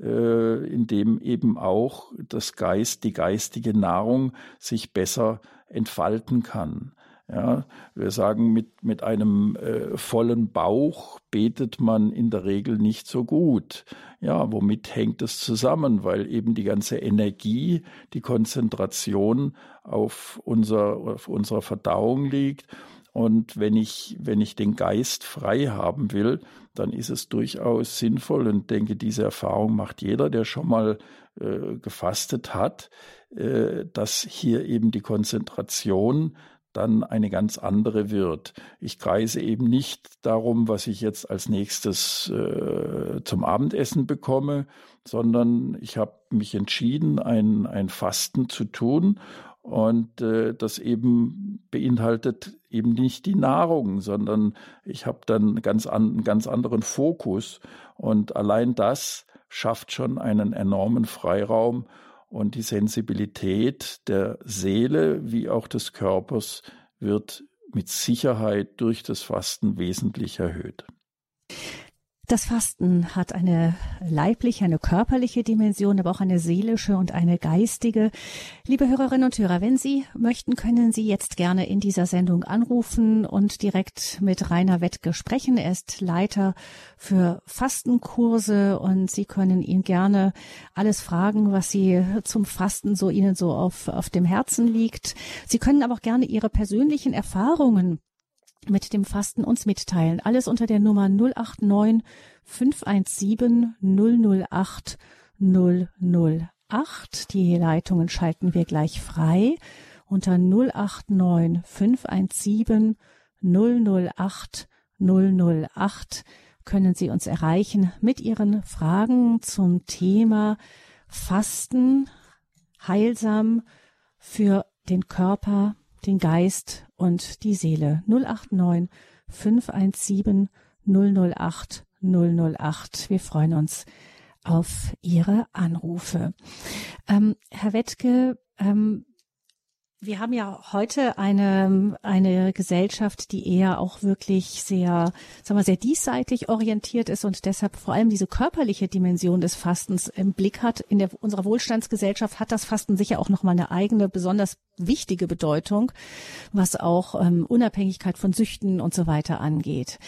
äh, in dem eben auch das Geist, die geistige Nahrung sich besser entfalten kann. Ja, wir sagen, mit, mit einem äh, vollen Bauch betet man in der Regel nicht so gut. Ja, womit hängt es zusammen? Weil eben die ganze Energie, die Konzentration auf, unser, auf unserer Verdauung liegt. Und wenn ich, wenn ich den Geist frei haben will, dann ist es durchaus sinnvoll und denke, diese Erfahrung macht jeder, der schon mal äh, gefastet hat, äh, dass hier eben die Konzentration dann eine ganz andere wird. Ich kreise eben nicht darum, was ich jetzt als nächstes äh, zum Abendessen bekomme, sondern ich habe mich entschieden, ein, ein Fasten zu tun. Und äh, das eben beinhaltet eben nicht die Nahrung, sondern ich habe dann ganz an, einen ganz anderen Fokus. Und allein das schafft schon einen enormen Freiraum und die Sensibilität der Seele wie auch des Körpers wird mit Sicherheit durch das Fasten wesentlich erhöht. Das Fasten hat eine leibliche, eine körperliche Dimension, aber auch eine seelische und eine geistige. Liebe Hörerinnen und Hörer, wenn Sie möchten, können Sie jetzt gerne in dieser Sendung anrufen und direkt mit Rainer Wettke sprechen. Er ist Leiter für Fastenkurse und Sie können ihn gerne alles fragen, was Sie zum Fasten so Ihnen so auf, auf dem Herzen liegt. Sie können aber auch gerne Ihre persönlichen Erfahrungen mit dem Fasten uns mitteilen. Alles unter der Nummer 089 517 008 008. Die Leitungen schalten wir gleich frei unter 089 517 008 008 können Sie uns erreichen mit Ihren Fragen zum Thema Fasten, heilsam für den Körper, den Geist und die Seele. 089 517 008 008. Wir freuen uns auf Ihre Anrufe. Ähm, Herr Wettke, ähm, wir haben ja heute eine, eine Gesellschaft, die eher auch wirklich sehr, sagen wir, sehr diesseitig orientiert ist und deshalb vor allem diese körperliche Dimension des Fastens im Blick hat. In der, unserer Wohlstandsgesellschaft hat das Fasten sicher auch nochmal eine eigene, besonders wichtige Bedeutung, was auch ähm, Unabhängigkeit von Süchten und so weiter angeht.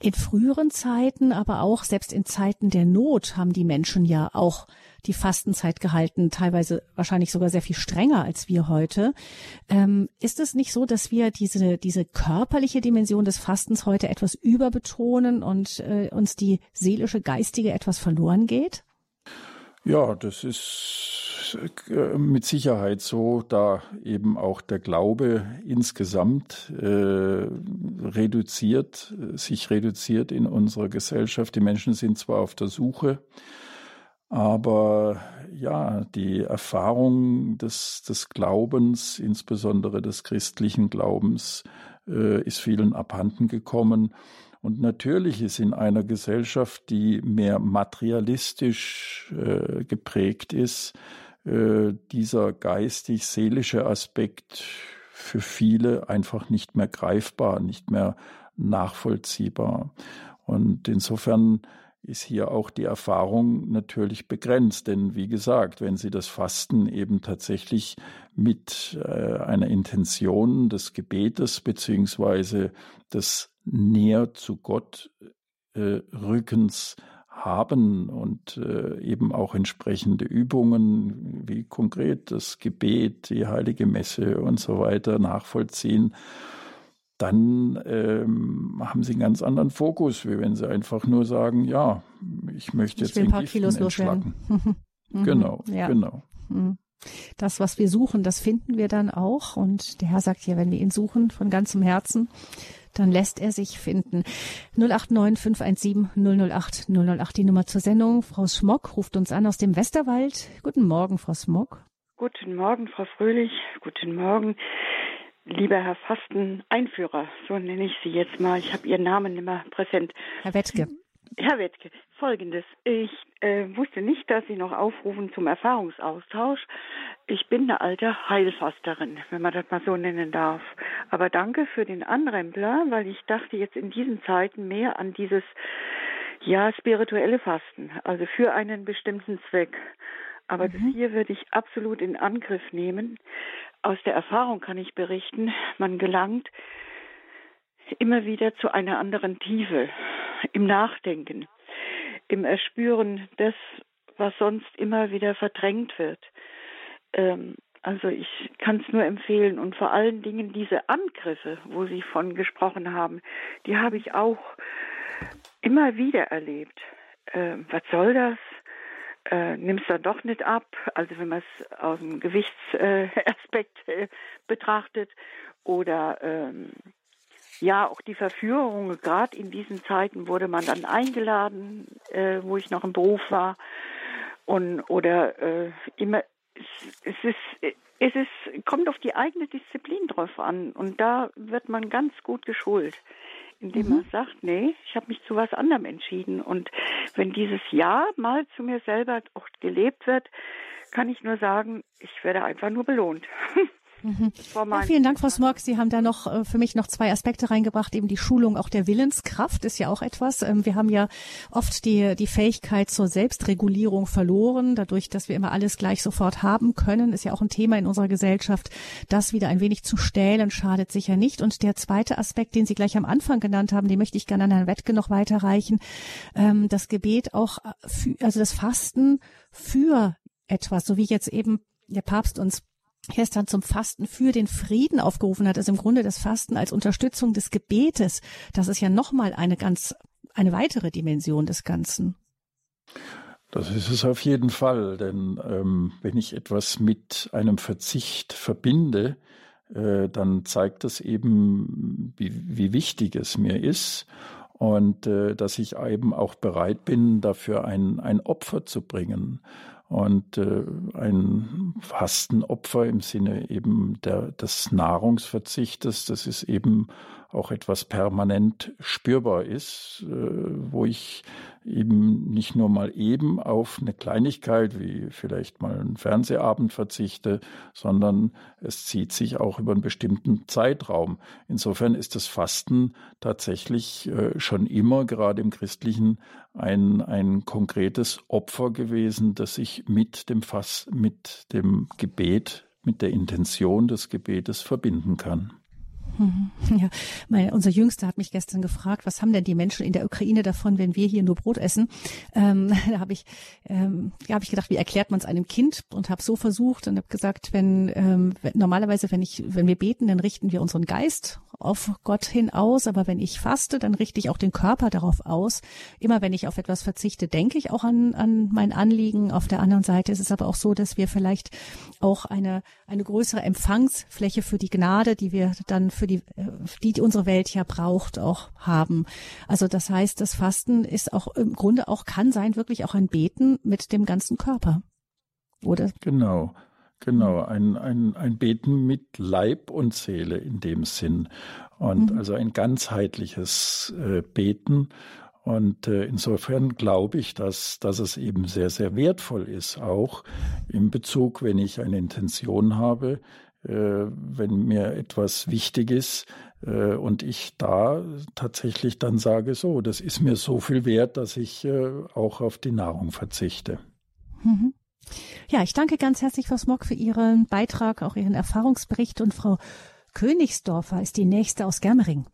In früheren Zeiten, aber auch selbst in Zeiten der Not haben die Menschen ja auch die Fastenzeit gehalten, teilweise wahrscheinlich sogar sehr viel strenger als wir heute. Ähm, ist es nicht so, dass wir diese, diese körperliche Dimension des Fastens heute etwas überbetonen und äh, uns die seelische, geistige etwas verloren geht? Ja, das ist äh, mit Sicherheit so, da eben auch der Glaube insgesamt äh, reduziert, sich reduziert in unserer Gesellschaft. Die Menschen sind zwar auf der Suche aber ja, die Erfahrung des, des Glaubens, insbesondere des christlichen Glaubens, äh, ist vielen abhanden gekommen. Und natürlich ist in einer Gesellschaft, die mehr materialistisch äh, geprägt ist, äh, dieser geistig-seelische Aspekt für viele einfach nicht mehr greifbar, nicht mehr nachvollziehbar. Und insofern ist hier auch die Erfahrung natürlich begrenzt. Denn wie gesagt, wenn Sie das Fasten eben tatsächlich mit äh, einer Intention des Gebetes beziehungsweise des näher zu Gott äh, Rückens haben und äh, eben auch entsprechende Übungen wie konkret das Gebet, die heilige Messe und so weiter nachvollziehen, dann ähm, haben sie einen ganz anderen Fokus, wie wenn sie einfach nur sagen, ja, ich möchte jetzt ich will ein paar Kilos loswerden. Mhm. genau, ja. genau. Mhm. Das, was wir suchen, das finden wir dann auch. Und der Herr sagt ja, wenn wir ihn suchen von ganzem Herzen, dann lässt er sich finden. 089 517 008 008 die Nummer zur Sendung. Frau Schmock ruft uns an aus dem Westerwald. Guten Morgen, Frau Schmock. Guten Morgen, Frau Fröhlich. Guten Morgen. Lieber Herr Fasten-Einführer, so nenne ich Sie jetzt mal. Ich habe Ihren Namen immer präsent. Herr Wettke. Herr Wettke, folgendes. Ich äh, wusste nicht, dass Sie noch aufrufen zum Erfahrungsaustausch. Ich bin eine alte Heilfasterin, wenn man das mal so nennen darf. Aber danke für den Anrempler, weil ich dachte jetzt in diesen Zeiten mehr an dieses, ja, spirituelle Fasten, also für einen bestimmten Zweck. Aber mhm. das hier würde ich absolut in Angriff nehmen. Aus der Erfahrung kann ich berichten, man gelangt immer wieder zu einer anderen Tiefe im Nachdenken, im Erspüren des, was sonst immer wieder verdrängt wird. Ähm, also ich kann es nur empfehlen und vor allen Dingen diese Angriffe, wo Sie von gesprochen haben, die habe ich auch immer wieder erlebt. Äh, was soll das? Äh, Nimm es dann doch nicht ab, also wenn man es aus dem Gewichtsaspekt äh, betrachtet oder ähm, ja, auch die Verführung, gerade in diesen Zeiten wurde man dann eingeladen, äh, wo ich noch im Beruf war. Und oder äh, immer es, es ist es ist kommt auf die eigene Disziplin drauf an und da wird man ganz gut geschult, indem mhm. man sagt, nee, ich habe mich zu was anderem entschieden und wenn dieses Ja mal zu mir selber auch gelebt wird, kann ich nur sagen, ich werde einfach nur belohnt. Mhm. Ja, vielen Dank, Frau Smorg. Sie haben da noch äh, für mich noch zwei Aspekte reingebracht. Eben die Schulung auch der Willenskraft ist ja auch etwas. Ähm, wir haben ja oft die, die Fähigkeit zur Selbstregulierung verloren, dadurch, dass wir immer alles gleich sofort haben können. Ist ja auch ein Thema in unserer Gesellschaft. Das wieder ein wenig zu stählen schadet sicher nicht. Und der zweite Aspekt, den Sie gleich am Anfang genannt haben, den möchte ich gerne an Herrn Wettke noch weiterreichen. Ähm, das Gebet auch, für, also das Fasten für etwas, so wie jetzt eben der Papst uns gestern zum Fasten für den Frieden aufgerufen hat, ist im Grunde das Fasten als Unterstützung des Gebetes. Das ist ja nochmal eine ganz, eine weitere Dimension des Ganzen. Das ist es auf jeden Fall, denn ähm, wenn ich etwas mit einem Verzicht verbinde, äh, dann zeigt das eben, wie, wie wichtig es mir ist und äh, dass ich eben auch bereit bin, dafür ein, ein Opfer zu bringen. Und äh, ein Fastenopfer im Sinne eben der, des Nahrungsverzichtes, das ist eben auch etwas permanent spürbar ist, äh, wo ich eben nicht nur mal eben auf eine Kleinigkeit wie vielleicht mal einen Fernsehabend verzichte, sondern es zieht sich auch über einen bestimmten Zeitraum. Insofern ist das Fasten tatsächlich äh, schon immer, gerade im Christlichen, ein, ein konkretes Opfer gewesen, das ich mit dem Fass, mit dem Gebet, mit der Intention des Gebetes verbinden kann. Ja, mein, unser Jüngster hat mich gestern gefragt, was haben denn die Menschen in der Ukraine davon, wenn wir hier nur Brot essen? Ähm, da habe ich, ähm, ja, habe ich gedacht, wie erklärt man es einem Kind? Und habe so versucht und habe gesagt, wenn, ähm, normalerweise, wenn ich, wenn wir beten, dann richten wir unseren Geist auf Gott hin aus, aber wenn ich faste, dann richte ich auch den Körper darauf aus. Immer wenn ich auf etwas verzichte, denke ich auch an, an mein Anliegen. Auf der anderen Seite ist es aber auch so, dass wir vielleicht auch eine, eine größere Empfangsfläche für die Gnade, die wir dann für die, die, die unsere Welt ja braucht, auch haben. Also das heißt, das Fasten ist auch im Grunde auch, kann sein, wirklich auch ein Beten mit dem ganzen Körper. Oder? Genau. Genau, ein, ein, ein Beten mit Leib und Seele in dem Sinn. Und mhm. also ein ganzheitliches äh, Beten. Und äh, insofern glaube ich, dass, dass es eben sehr, sehr wertvoll ist, auch im Bezug, wenn ich eine Intention habe, äh, wenn mir etwas wichtig ist äh, und ich da tatsächlich dann sage, so, das ist mir so viel wert, dass ich äh, auch auf die Nahrung verzichte. Mhm. Ja, ich danke ganz herzlich, Frau Smog, für Ihren Beitrag, auch Ihren Erfahrungsbericht. Und Frau Königsdorfer ist die nächste aus Germering.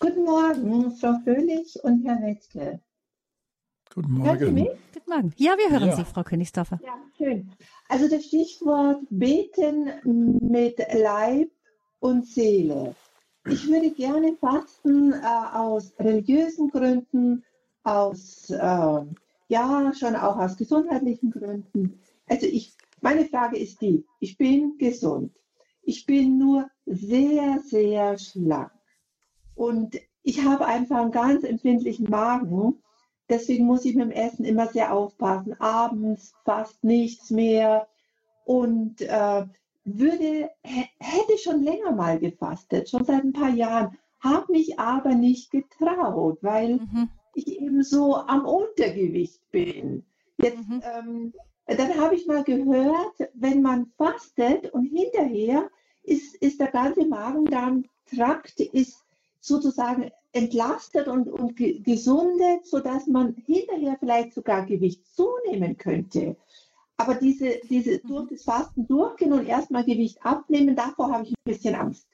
Guten Morgen, Frau König und Herr Wettke. Guten Morgen. Guten Morgen. Ja, wir hören ja. Sie, Frau Königsdorfer. Ja, schön. Also das Stichwort Beten mit Leib und Seele. Ich würde gerne fasten äh, aus religiösen Gründen, aus, äh, ja, schon auch aus gesundheitlichen Gründen. Also ich, meine Frage ist die, ich bin gesund. Ich bin nur sehr, sehr schlank. Und ich habe einfach einen ganz empfindlichen Magen. Deswegen muss ich mit dem Essen immer sehr aufpassen. Abends fast nichts mehr. Und äh, würde, hätte schon länger mal gefastet, schon seit ein paar Jahren, habe mich aber nicht getraut, weil mhm. Ich eben so am Untergewicht bin. Jetzt, mhm. ähm, dann habe ich mal gehört, wenn man fastet und hinterher ist, ist der ganze Magen-Darm-Trakt ist sozusagen entlastet und, und gesundet, sodass man hinterher vielleicht sogar Gewicht zunehmen könnte. Aber diese, diese mhm. durch das Fasten durchgehen und erstmal Gewicht abnehmen, davor habe ich ein bisschen Angst.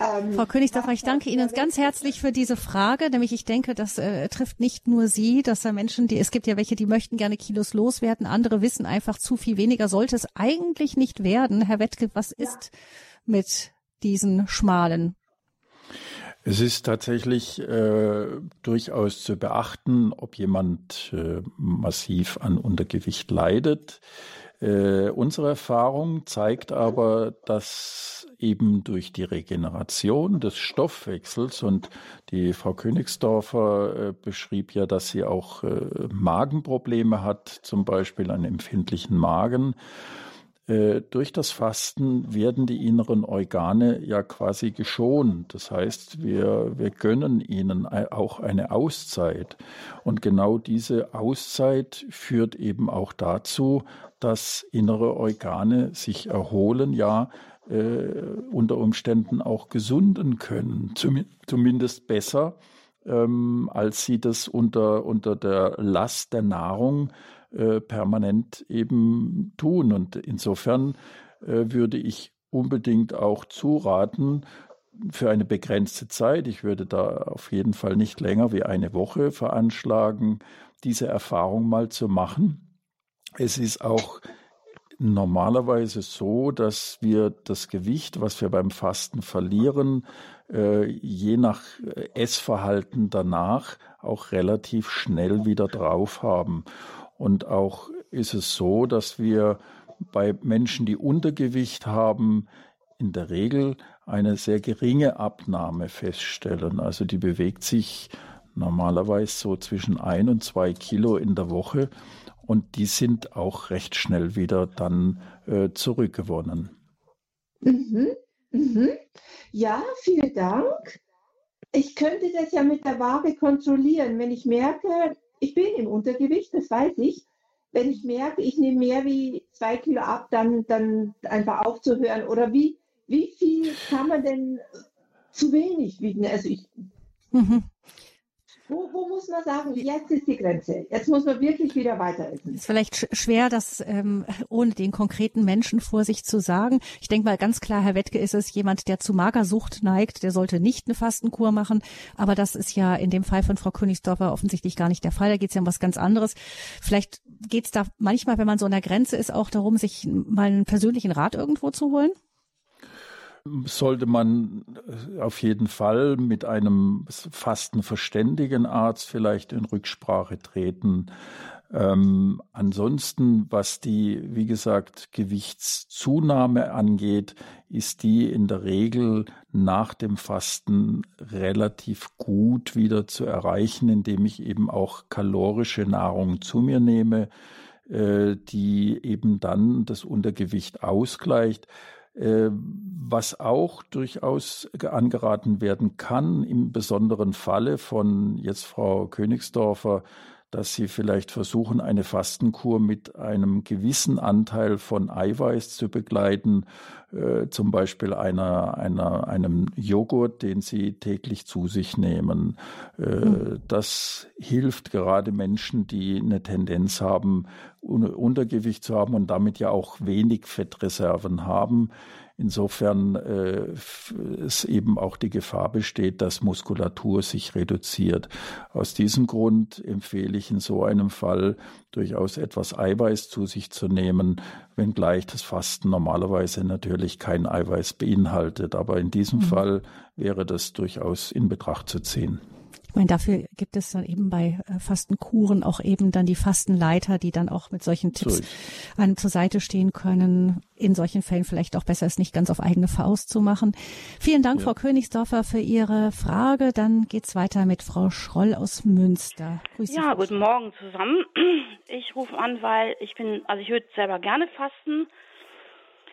Ähm, Frau Königsdorfer, ich danke Ihnen ganz herzlich für diese Frage. Nämlich, ich denke, das äh, trifft nicht nur Sie, dass da Menschen, die, es gibt ja welche, die möchten gerne Kilos loswerden. Andere wissen einfach zu viel weniger sollte es eigentlich nicht werden. Herr Wettke, was ja. ist mit diesen schmalen es ist tatsächlich äh, durchaus zu beachten, ob jemand äh, massiv an Untergewicht leidet. Äh, unsere Erfahrung zeigt aber, dass eben durch die Regeneration des Stoffwechsels und die Frau Königsdorfer äh, beschrieb ja, dass sie auch äh, Magenprobleme hat, zum Beispiel einen empfindlichen Magen äh, durch das Fasten werden die inneren Organe ja quasi geschont. Das heißt, wir, wir gönnen ihnen auch eine Auszeit. Und genau diese Auszeit führt eben auch dazu, dass innere Organe sich erholen, ja, äh, unter Umständen auch gesunden können, zum, zumindest besser, ähm, als sie das unter, unter der Last der Nahrung äh, permanent eben tun. Und insofern äh, würde ich unbedingt auch zuraten, für eine begrenzte Zeit, ich würde da auf jeden Fall nicht länger wie eine Woche veranschlagen, diese Erfahrung mal zu machen. Es ist auch normalerweise so, dass wir das Gewicht, was wir beim Fasten verlieren, äh, je nach Essverhalten danach auch relativ schnell wieder drauf haben. Und auch ist es so, dass wir bei Menschen, die Untergewicht haben, in der Regel eine sehr geringe Abnahme feststellen. Also die bewegt sich normalerweise so zwischen ein und zwei Kilo in der Woche und die sind auch recht schnell wieder dann äh, zurückgewonnen. Mhm. Mhm. Ja, vielen Dank. Ich könnte das ja mit der Waage kontrollieren. Wenn ich merke, ich bin im Untergewicht, das weiß ich. Wenn ich merke, ich nehme mehr wie zwei Kilo ab, dann, dann einfach aufzuhören. Oder wie, wie viel kann man denn zu wenig wiegen? Also ich, mhm. Wo, wo, muss man sagen, jetzt ist die Grenze? Jetzt muss man wirklich wieder weiter essen. Ist vielleicht schwer, das ähm, ohne den konkreten Menschen vor sich zu sagen. Ich denke mal ganz klar, Herr Wettke ist es jemand, der zu Magersucht neigt, der sollte nicht eine Fastenkur machen. Aber das ist ja in dem Fall von Frau Königsdorfer offensichtlich gar nicht der Fall. Da geht es ja um was ganz anderes. Vielleicht geht es da manchmal, wenn man so an der Grenze ist, auch darum, sich mal einen persönlichen Rat irgendwo zu holen sollte man äh, auf jeden Fall mit einem fasten verständigen Arzt vielleicht in Rücksprache treten. Ähm, ansonsten, was die, wie gesagt, Gewichtszunahme angeht, ist die in der Regel nach dem Fasten relativ gut wieder zu erreichen, indem ich eben auch kalorische Nahrung zu mir nehme, äh, die eben dann das Untergewicht ausgleicht. Äh, was auch durchaus angeraten werden kann, im besonderen Falle von jetzt Frau Königsdorfer, dass Sie vielleicht versuchen, eine Fastenkur mit einem gewissen Anteil von Eiweiß zu begleiten, äh, zum Beispiel einer, einer, einem Joghurt, den Sie täglich zu sich nehmen. Äh, mhm. Das hilft gerade Menschen, die eine Tendenz haben, Untergewicht zu haben und damit ja auch wenig Fettreserven haben. Insofern äh, es eben auch die Gefahr besteht, dass Muskulatur sich reduziert. Aus diesem Grund empfehle ich in so einem Fall durchaus etwas Eiweiß zu sich zu nehmen, wenngleich das Fasten normalerweise natürlich kein Eiweiß beinhaltet. Aber in diesem mhm. Fall wäre das durchaus in Betracht zu ziehen. Ich meine, dafür gibt es dann eben bei äh, Fastenkuren auch eben dann die Fastenleiter, die dann auch mit solchen Tipps so einem zur Seite stehen können. In solchen Fällen vielleicht auch besser, es nicht ganz auf eigene Faust zu machen. Vielen Dank, ja. Frau Königsdorfer, für Ihre Frage. Dann geht's weiter mit Frau Schroll aus Münster. Grüße ja, guten Morgen zusammen. Ich rufe an, weil ich bin, also ich würde selber gerne fasten.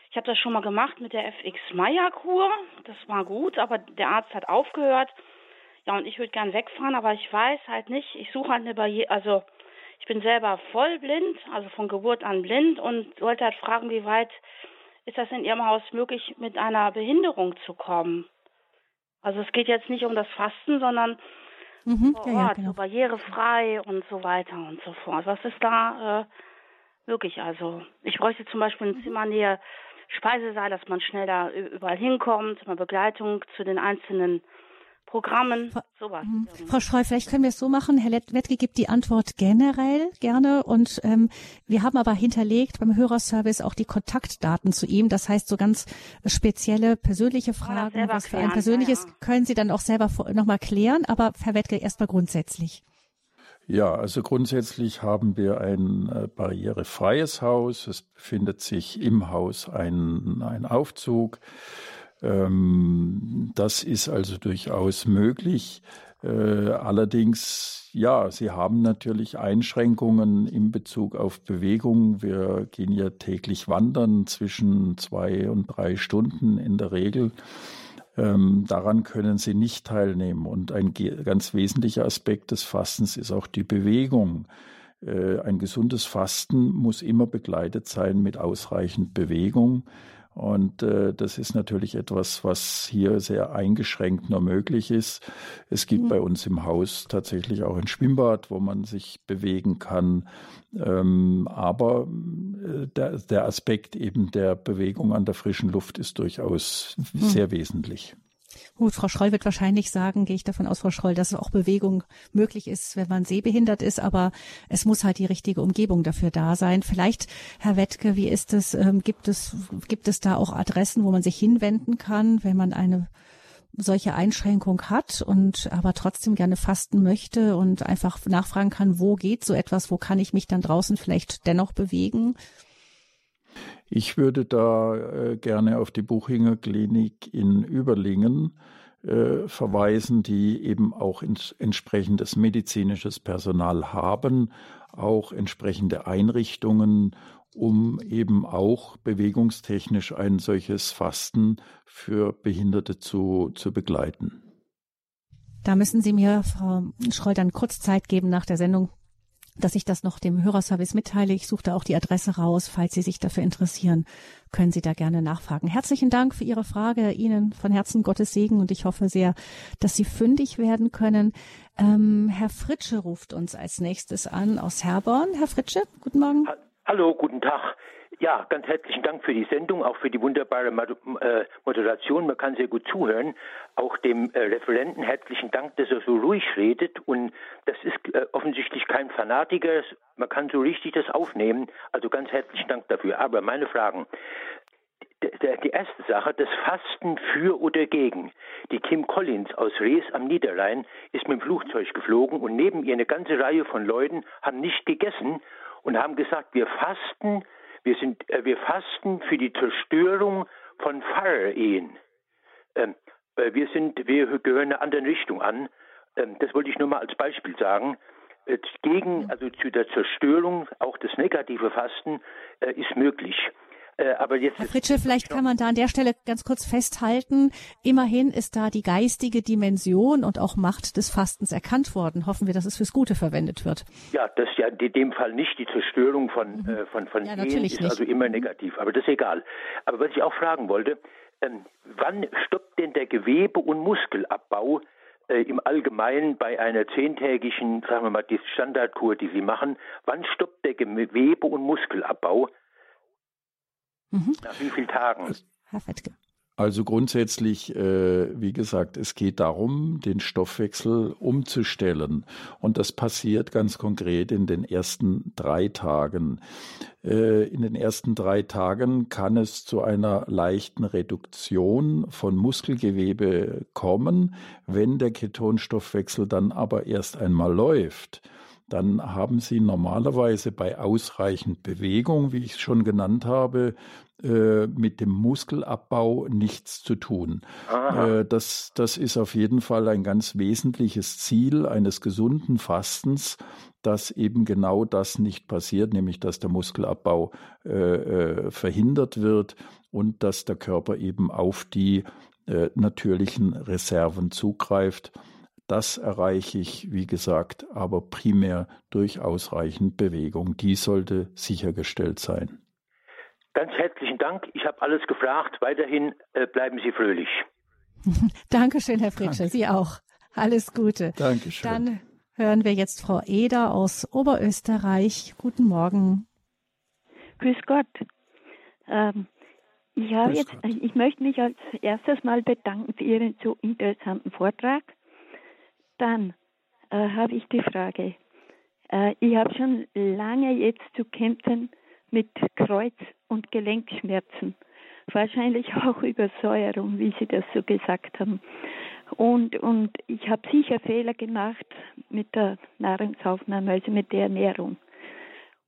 Ich habe das schon mal gemacht mit der FX Meyer Kur. Das war gut, aber der Arzt hat aufgehört. Ja, und ich würde gern wegfahren, aber ich weiß halt nicht, ich suche halt eine Barriere, also ich bin selber voll blind, also von Geburt an blind und wollte halt fragen, wie weit ist das in Ihrem Haus möglich, mit einer Behinderung zu kommen? Also es geht jetzt nicht um das Fasten, sondern mhm, vor Ort, ja, genau. so barrierefrei und so weiter und so fort. Was ist da äh, möglich? Also ich bräuchte zum Beispiel ein Zimmer näher Speisesaal, dass man schnell da überall hinkommt, mal Begleitung zu den einzelnen Programmen, sowas. Mhm. Frau Schreu, vielleicht können wir es so machen. Herr Wettke gibt die Antwort generell gerne und ähm, wir haben aber hinterlegt beim Hörerservice auch die Kontaktdaten zu ihm. Das heißt, so ganz spezielle persönliche Fragen, was für ein persönliches, ja, ja. können Sie dann auch selber nochmal klären. Aber Herr Wettke, erstmal grundsätzlich. Ja, also grundsätzlich haben wir ein äh, barrierefreies Haus. Es befindet sich im Haus ein, ein Aufzug. Ähm, das ist also durchaus möglich. Äh, allerdings, ja, sie haben natürlich Einschränkungen in Bezug auf Bewegung. Wir gehen ja täglich wandern zwischen zwei und drei Stunden in der Regel. Ähm, daran können sie nicht teilnehmen. Und ein ganz wesentlicher Aspekt des Fastens ist auch die Bewegung. Äh, ein gesundes Fasten muss immer begleitet sein mit ausreichend Bewegung. Und äh, das ist natürlich etwas, was hier sehr eingeschränkt nur möglich ist. Es gibt mhm. bei uns im Haus tatsächlich auch ein Schwimmbad, wo man sich bewegen kann. Ähm, aber äh, der, der Aspekt eben der Bewegung an der frischen Luft ist durchaus mhm. sehr wesentlich. Gut, Frau Schroll wird wahrscheinlich sagen, gehe ich davon aus, Frau Schroll, dass auch Bewegung möglich ist, wenn man sehbehindert ist, aber es muss halt die richtige Umgebung dafür da sein. Vielleicht, Herr Wettke, wie ist es, ähm, gibt es, gibt es da auch Adressen, wo man sich hinwenden kann, wenn man eine solche Einschränkung hat und aber trotzdem gerne fasten möchte und einfach nachfragen kann, wo geht so etwas, wo kann ich mich dann draußen vielleicht dennoch bewegen? Ich würde da äh, gerne auf die Buchinger Klinik in Überlingen äh, verweisen, die eben auch ins, entsprechendes medizinisches Personal haben, auch entsprechende Einrichtungen, um eben auch bewegungstechnisch ein solches Fasten für Behinderte zu, zu begleiten. Da müssen Sie mir, Frau Schroll, dann kurz Zeit geben nach der Sendung, dass ich das noch dem Hörerservice mitteile. Ich suche da auch die Adresse raus. Falls Sie sich dafür interessieren, können Sie da gerne nachfragen. Herzlichen Dank für Ihre Frage. Ihnen von Herzen Gottes Segen und ich hoffe sehr, dass Sie fündig werden können. Ähm, Herr Fritsche ruft uns als nächstes an aus Herborn. Herr Fritsche, guten Morgen. Hallo, guten Tag. Ja, ganz herzlichen Dank für die Sendung, auch für die wunderbare äh, Moderation. Man kann sehr gut zuhören. Auch dem äh, Referenten herzlichen Dank, dass er so ruhig redet. Und das ist äh, offensichtlich kein Fanatiker. Man kann so richtig das aufnehmen. Also ganz herzlichen Dank dafür. Aber meine Fragen. Die erste Sache, das Fasten für oder gegen. Die Kim Collins aus Rees am Niederrhein ist mit dem Flugzeug geflogen und neben ihr eine ganze Reihe von Leuten haben nicht gegessen und haben gesagt, wir fasten wir, sind, äh, wir fasten für die Zerstörung von Pfarrerehen. Ähm, äh, wir, sind, wir gehören einer anderen Richtung an. Ähm, das wollte ich nur mal als Beispiel sagen. Äh, gegen, also zu der Zerstörung, auch das negative Fasten äh, ist möglich. Äh, aber jetzt Herr Fritsche, vielleicht kann man da an der Stelle ganz kurz festhalten. Immerhin ist da die geistige Dimension und auch Macht des Fastens erkannt worden. Hoffen wir, dass es fürs Gute verwendet wird. Ja, das ist ja in dem Fall nicht die Zerstörung von, mhm. äh, von, von ja, Ehen, ist nicht. also immer negativ. Aber das ist egal. Aber was ich auch fragen wollte, ähm, wann stoppt denn der Gewebe- und Muskelabbau äh, im Allgemeinen bei einer zehntägigen, sagen wir mal, die Standardkur, die Sie machen, wann stoppt der Gewebe- und Muskelabbau? Mhm. Nach wie vielen Tagen? Herr Fettke? Also grundsätzlich, äh, wie gesagt, es geht darum, den Stoffwechsel umzustellen. Und das passiert ganz konkret in den ersten drei Tagen. Äh, in den ersten drei Tagen kann es zu einer leichten Reduktion von Muskelgewebe kommen. Wenn der Ketonstoffwechsel dann aber erst einmal läuft, dann haben Sie normalerweise bei ausreichend Bewegung, wie ich es schon genannt habe, äh, mit dem Muskelabbau nichts zu tun. Äh, das, das ist auf jeden Fall ein ganz wesentliches Ziel eines gesunden Fastens, dass eben genau das nicht passiert, nämlich dass der Muskelabbau äh, äh verhindert wird und dass der Körper eben auf die natürlichen Reserven zugreift. Das erreiche ich, wie gesagt, aber primär durch ausreichend Bewegung. Die sollte sichergestellt sein. Ganz herzlichen Dank. Ich habe alles gefragt. Weiterhin äh, bleiben Sie fröhlich. Dankeschön, Herr Fritsche. Sie auch. Alles Gute. Dankeschön. Dann hören wir jetzt Frau Eder aus Oberösterreich. Guten Morgen. Grüß Gott. Ähm, ich, habe jetzt, ich möchte mich als erstes mal bedanken für Ihren so interessanten Vortrag. Dann äh, habe ich die Frage. Äh, ich habe schon lange jetzt zu kämpfen mit Kreuz- und Gelenkschmerzen. Wahrscheinlich auch Übersäuerung, wie Sie das so gesagt haben. Und, und ich habe sicher Fehler gemacht mit der Nahrungsaufnahme, also mit der Ernährung.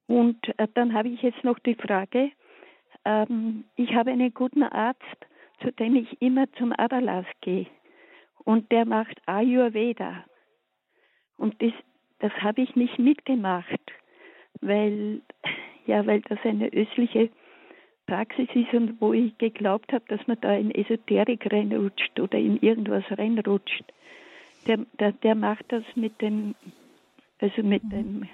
Und äh, dann habe ich jetzt noch die Frage, ähm, ich habe einen guten Arzt, zu dem ich immer zum Adalas gehe. Und der macht Ayurveda. Und das, das habe ich nicht mitgemacht, weil ja, weil das eine östliche Praxis ist und wo ich geglaubt habe, dass man da in Esoterik reinrutscht oder in irgendwas reinrutscht. Der, der, der macht das mit dem, also mit mhm. dem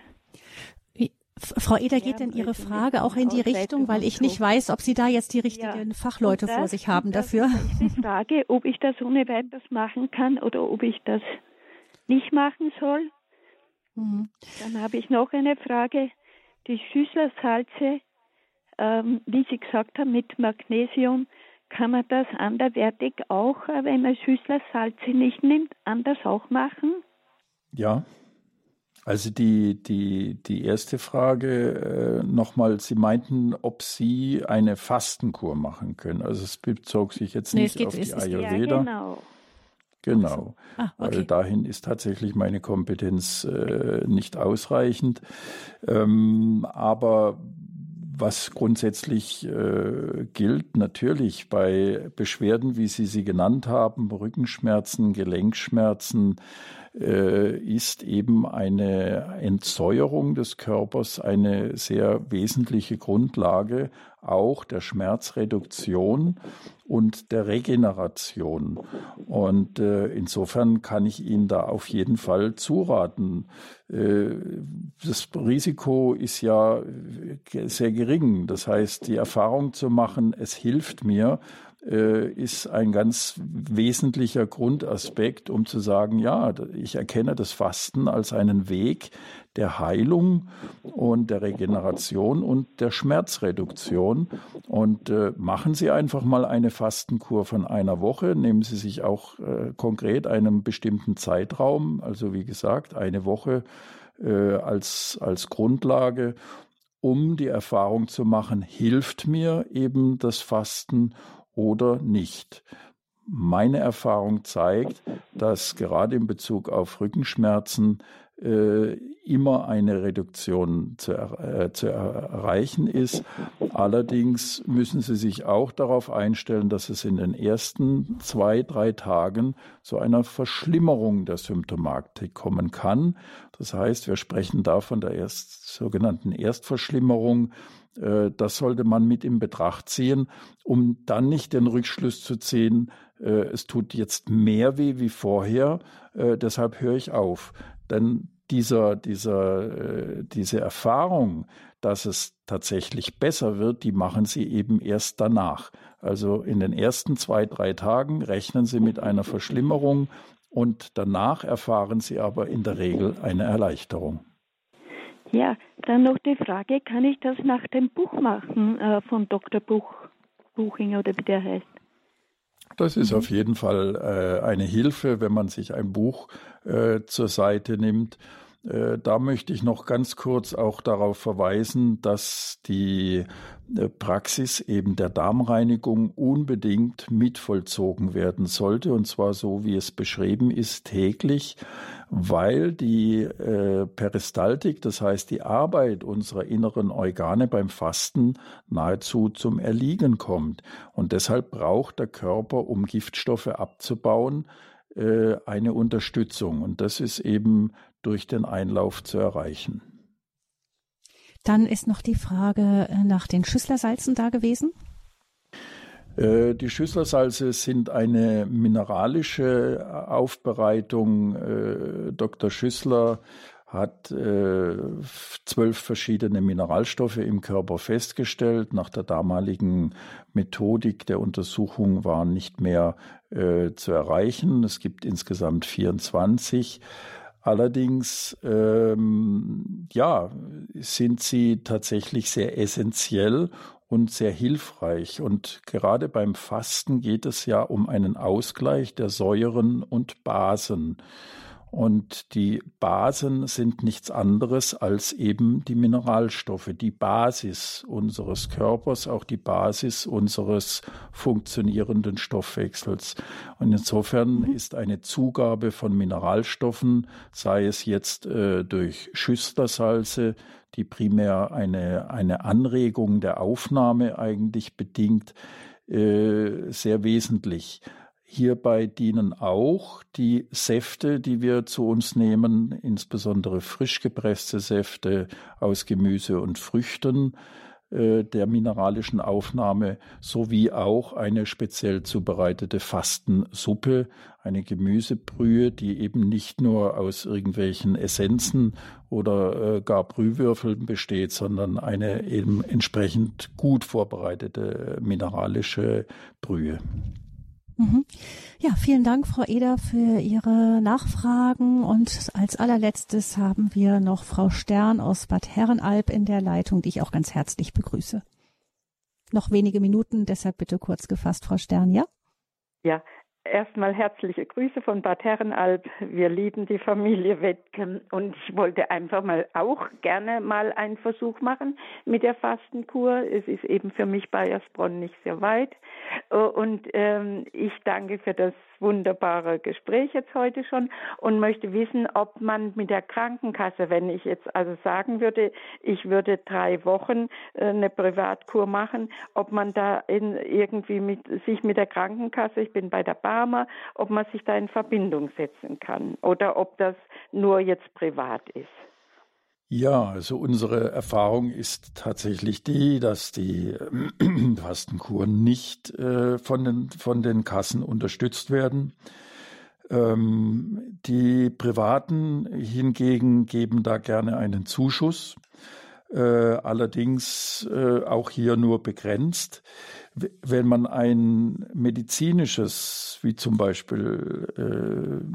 Frau Eder, geht denn Ihre Frage auch in die Richtung, weil ich nicht weiß, ob Sie da jetzt die richtigen ja. Fachleute vor sich haben dafür? Ich frage, ob ich das ohne weiteres machen kann oder ob ich das nicht machen soll. Mhm. Dann habe ich noch eine Frage die Schüsslersalze, ähm, wie Sie gesagt haben, mit Magnesium, kann man das anderwertig auch, äh, wenn man Schüsslersalze nicht nimmt, anders auch machen? Ja. Also die, die, die erste Frage äh, nochmal, Sie meinten, ob Sie eine Fastenkur machen können. Also es bezog sich jetzt nee, nicht auf die Ayurveda. Ja, genau. Genau, ah, okay. weil dahin ist tatsächlich meine Kompetenz äh, nicht ausreichend. Ähm, aber was grundsätzlich äh, gilt, natürlich bei Beschwerden, wie Sie sie genannt haben, Rückenschmerzen, Gelenkschmerzen, ist eben eine Entsäuerung des Körpers eine sehr wesentliche Grundlage auch der Schmerzreduktion und der Regeneration. Und äh, insofern kann ich Ihnen da auf jeden Fall zuraten. Äh, das Risiko ist ja sehr gering. Das heißt, die Erfahrung zu machen, es hilft mir, äh, ist ein ganz wesentlicher Grundaspekt, um zu sagen, ja, ich erkenne das Fasten als einen Weg der Heilung und der Regeneration und der Schmerzreduktion. Und äh, machen Sie einfach mal eine Fastenkur von einer Woche. Nehmen Sie sich auch äh, konkret einen bestimmten Zeitraum, also wie gesagt, eine Woche äh, als, als Grundlage um die Erfahrung zu machen, hilft mir eben das Fasten oder nicht. Meine Erfahrung zeigt, dass gerade in Bezug auf Rückenschmerzen äh, immer eine Reduktion zu, äh, zu, erreichen ist. Allerdings müssen Sie sich auch darauf einstellen, dass es in den ersten zwei, drei Tagen zu einer Verschlimmerung der Symptomatik kommen kann. Das heißt, wir sprechen da von der erst, sogenannten Erstverschlimmerung. Äh, das sollte man mit in Betracht ziehen, um dann nicht den Rückschluss zu ziehen, äh, es tut jetzt mehr weh wie vorher, äh, deshalb höre ich auf. Denn dieser, dieser, diese Erfahrung, dass es tatsächlich besser wird, die machen Sie eben erst danach. Also in den ersten zwei, drei Tagen rechnen Sie mit einer Verschlimmerung und danach erfahren Sie aber in der Regel eine Erleichterung. Ja, dann noch die Frage, kann ich das nach dem Buch machen äh, von Dr. Buch? Buchinger oder wie der heißt. Das ist mhm. auf jeden Fall äh, eine Hilfe, wenn man sich ein Buch äh, zur Seite nimmt da möchte ich noch ganz kurz auch darauf verweisen, dass die äh, Praxis eben der Darmreinigung unbedingt mitvollzogen werden sollte, und zwar so, wie es beschrieben ist, täglich, weil die äh, Peristaltik, das heißt die Arbeit unserer inneren Organe beim Fasten nahezu zum Erliegen kommt. Und deshalb braucht der Körper, um Giftstoffe abzubauen, äh, eine Unterstützung. Und das ist eben durch den Einlauf zu erreichen. Dann ist noch die Frage äh, nach den Schüsslersalzen da gewesen. Äh, die Schüsslersalze sind eine mineralische Aufbereitung. Dr. Schüssler hat zwölf verschiedene Mineralstoffe im Körper festgestellt. Nach der damaligen Methodik der Untersuchung waren nicht mehr zu erreichen. Es gibt insgesamt 24. Allerdings, ähm, ja, sind sie tatsächlich sehr essentiell und sehr hilfreich. Und gerade beim Fasten geht es ja um einen Ausgleich der Säuren und Basen. Und die Basen sind nichts anderes als eben die Mineralstoffe, die Basis unseres Körpers, auch die Basis unseres funktionierenden Stoffwechsels. Und insofern mhm. ist eine Zugabe von Mineralstoffen, sei es jetzt äh, durch Schüstersalze, die primär eine, eine Anregung der Aufnahme eigentlich bedingt, äh, sehr wesentlich. Hierbei dienen auch die Säfte, die wir zu uns nehmen, insbesondere frisch gepresste Säfte aus Gemüse und Früchten äh, der mineralischen Aufnahme sowie auch eine speziell zubereitete Fastensuppe, eine Gemüsebrühe, die eben nicht nur aus irgendwelchen Essenzen oder äh, gar Brühwürfeln besteht, sondern eine eben entsprechend gut vorbereitete mineralische Brühe. Mhm. Ja, vielen Dank, Frau Eder, für Ihre Nachfragen. Und als allerletztes haben wir noch Frau Stern aus Bad Herrenalb in der Leitung, die ich auch ganz herzlich begrüße. Noch wenige Minuten, deshalb bitte kurz gefasst, Frau Stern, ja? Ja, Erstmal herzliche Grüße von Bad Herrenalb. Wir lieben die Familie Wettke und ich wollte einfach mal auch gerne mal einen Versuch machen mit der Fastenkur. Es ist eben für mich Bayersbronn nicht sehr weit und ähm, ich danke für das wunderbare Gespräch jetzt heute schon und möchte wissen, ob man mit der Krankenkasse, wenn ich jetzt also sagen würde, ich würde drei Wochen äh, eine Privatkur machen, ob man da in irgendwie mit sich mit der Krankenkasse, ich bin bei der Barmer, ob man sich da in Verbindung setzen kann oder ob das nur jetzt privat ist. Ja, also unsere Erfahrung ist tatsächlich die, dass die äh, Fastenkuren nicht äh, von, den, von den Kassen unterstützt werden. Ähm, die Privaten hingegen geben da gerne einen Zuschuss, äh, allerdings äh, auch hier nur begrenzt wenn man ein medizinisches, wie zum Beispiel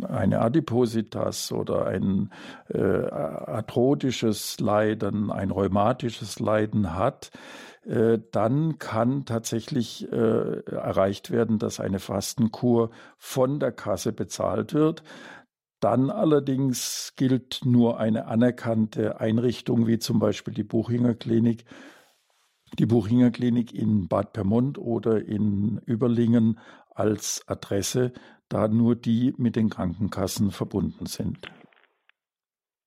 äh, eine Adipositas oder ein äh, arthrotisches Leiden, ein rheumatisches Leiden hat, äh, dann kann tatsächlich äh, erreicht werden, dass eine Fastenkur von der Kasse bezahlt wird. Dann allerdings gilt nur eine anerkannte Einrichtung wie zum Beispiel die Buchinger Klinik die Buchinger Klinik in Bad Pyrmont oder in Überlingen als Adresse, da nur die mit den Krankenkassen verbunden sind.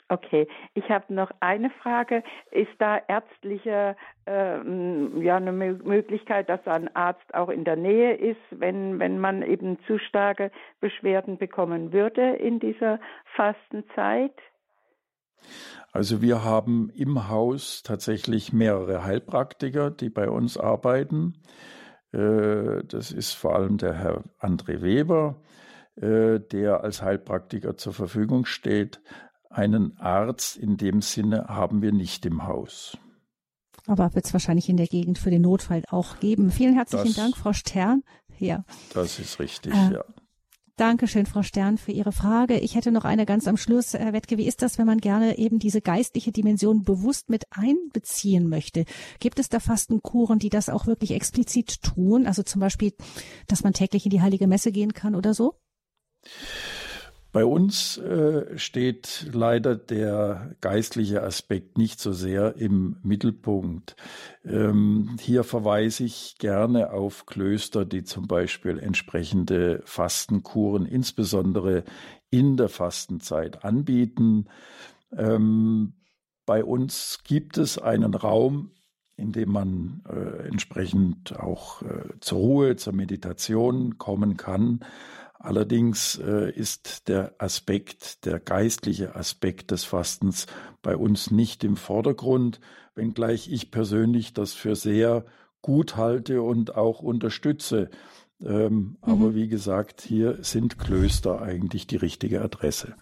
Okay, ich habe noch eine Frage. Ist da ärztliche äh, ja eine Möglichkeit, dass ein Arzt auch in der Nähe ist, wenn wenn man eben zu starke Beschwerden bekommen würde in dieser Fastenzeit? Also wir haben im Haus tatsächlich mehrere Heilpraktiker, die bei uns arbeiten. Äh, das ist vor allem der Herr André Weber, äh, der als Heilpraktiker zur Verfügung steht. Einen Arzt in dem Sinne haben wir nicht im Haus. Aber wird es wahrscheinlich in der Gegend für den Notfall auch geben. Vielen herzlichen das, Dank, Frau Stern. Ja. Das ist richtig, äh, ja. Dankeschön, Frau Stern, für Ihre Frage. Ich hätte noch eine ganz am Schluss. Herr Wettke, wie ist das, wenn man gerne eben diese geistliche Dimension bewusst mit einbeziehen möchte? Gibt es da Fastenkuren, die das auch wirklich explizit tun? Also zum Beispiel, dass man täglich in die Heilige Messe gehen kann oder so? Bei uns äh, steht leider der geistliche Aspekt nicht so sehr im Mittelpunkt. Ähm, hier verweise ich gerne auf Klöster, die zum Beispiel entsprechende Fastenkuren, insbesondere in der Fastenzeit, anbieten. Ähm, bei uns gibt es einen Raum, in dem man äh, entsprechend auch äh, zur Ruhe, zur Meditation kommen kann. Allerdings äh, ist der Aspekt, der geistliche Aspekt des Fastens bei uns nicht im Vordergrund, wenngleich ich persönlich das für sehr gut halte und auch unterstütze. Ähm, mhm. Aber wie gesagt, hier sind Klöster eigentlich die richtige Adresse.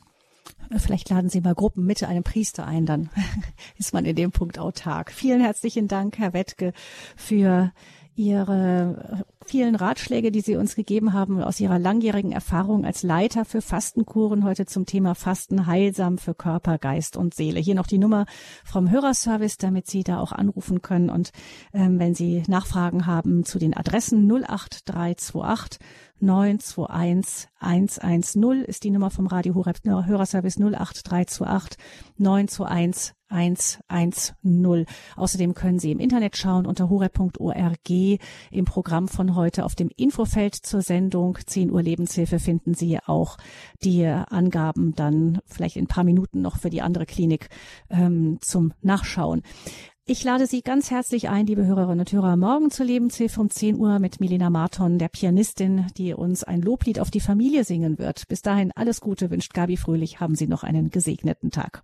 Vielleicht laden Sie mal Gruppen mit einem Priester ein, dann ist man in dem Punkt autark. Vielen herzlichen Dank, Herr Wettke, für Ihre vielen Ratschläge, die Sie uns gegeben haben aus Ihrer langjährigen Erfahrung als Leiter für Fastenkuren heute zum Thema Fasten heilsam für Körper, Geist und Seele. Hier noch die Nummer vom Hörerservice, damit Sie da auch anrufen können und ähm, wenn Sie Nachfragen haben zu den Adressen 08328 921 110 ist die Nummer vom Radio Horeb Hörerservice 08328 921 110. Außerdem können Sie im Internet schauen unter horeb.org. Im Programm von heute auf dem Infofeld zur Sendung 10 Uhr Lebenshilfe finden Sie auch die Angaben dann vielleicht in ein paar Minuten noch für die andere Klinik ähm, zum Nachschauen. Ich lade Sie ganz herzlich ein, liebe Hörerinnen und Hörer, morgen zur Lebenshilfe um 10 Uhr mit Milena Marton, der Pianistin, die uns ein Loblied auf die Familie singen wird. Bis dahin alles Gute wünscht Gabi Fröhlich. Haben Sie noch einen gesegneten Tag.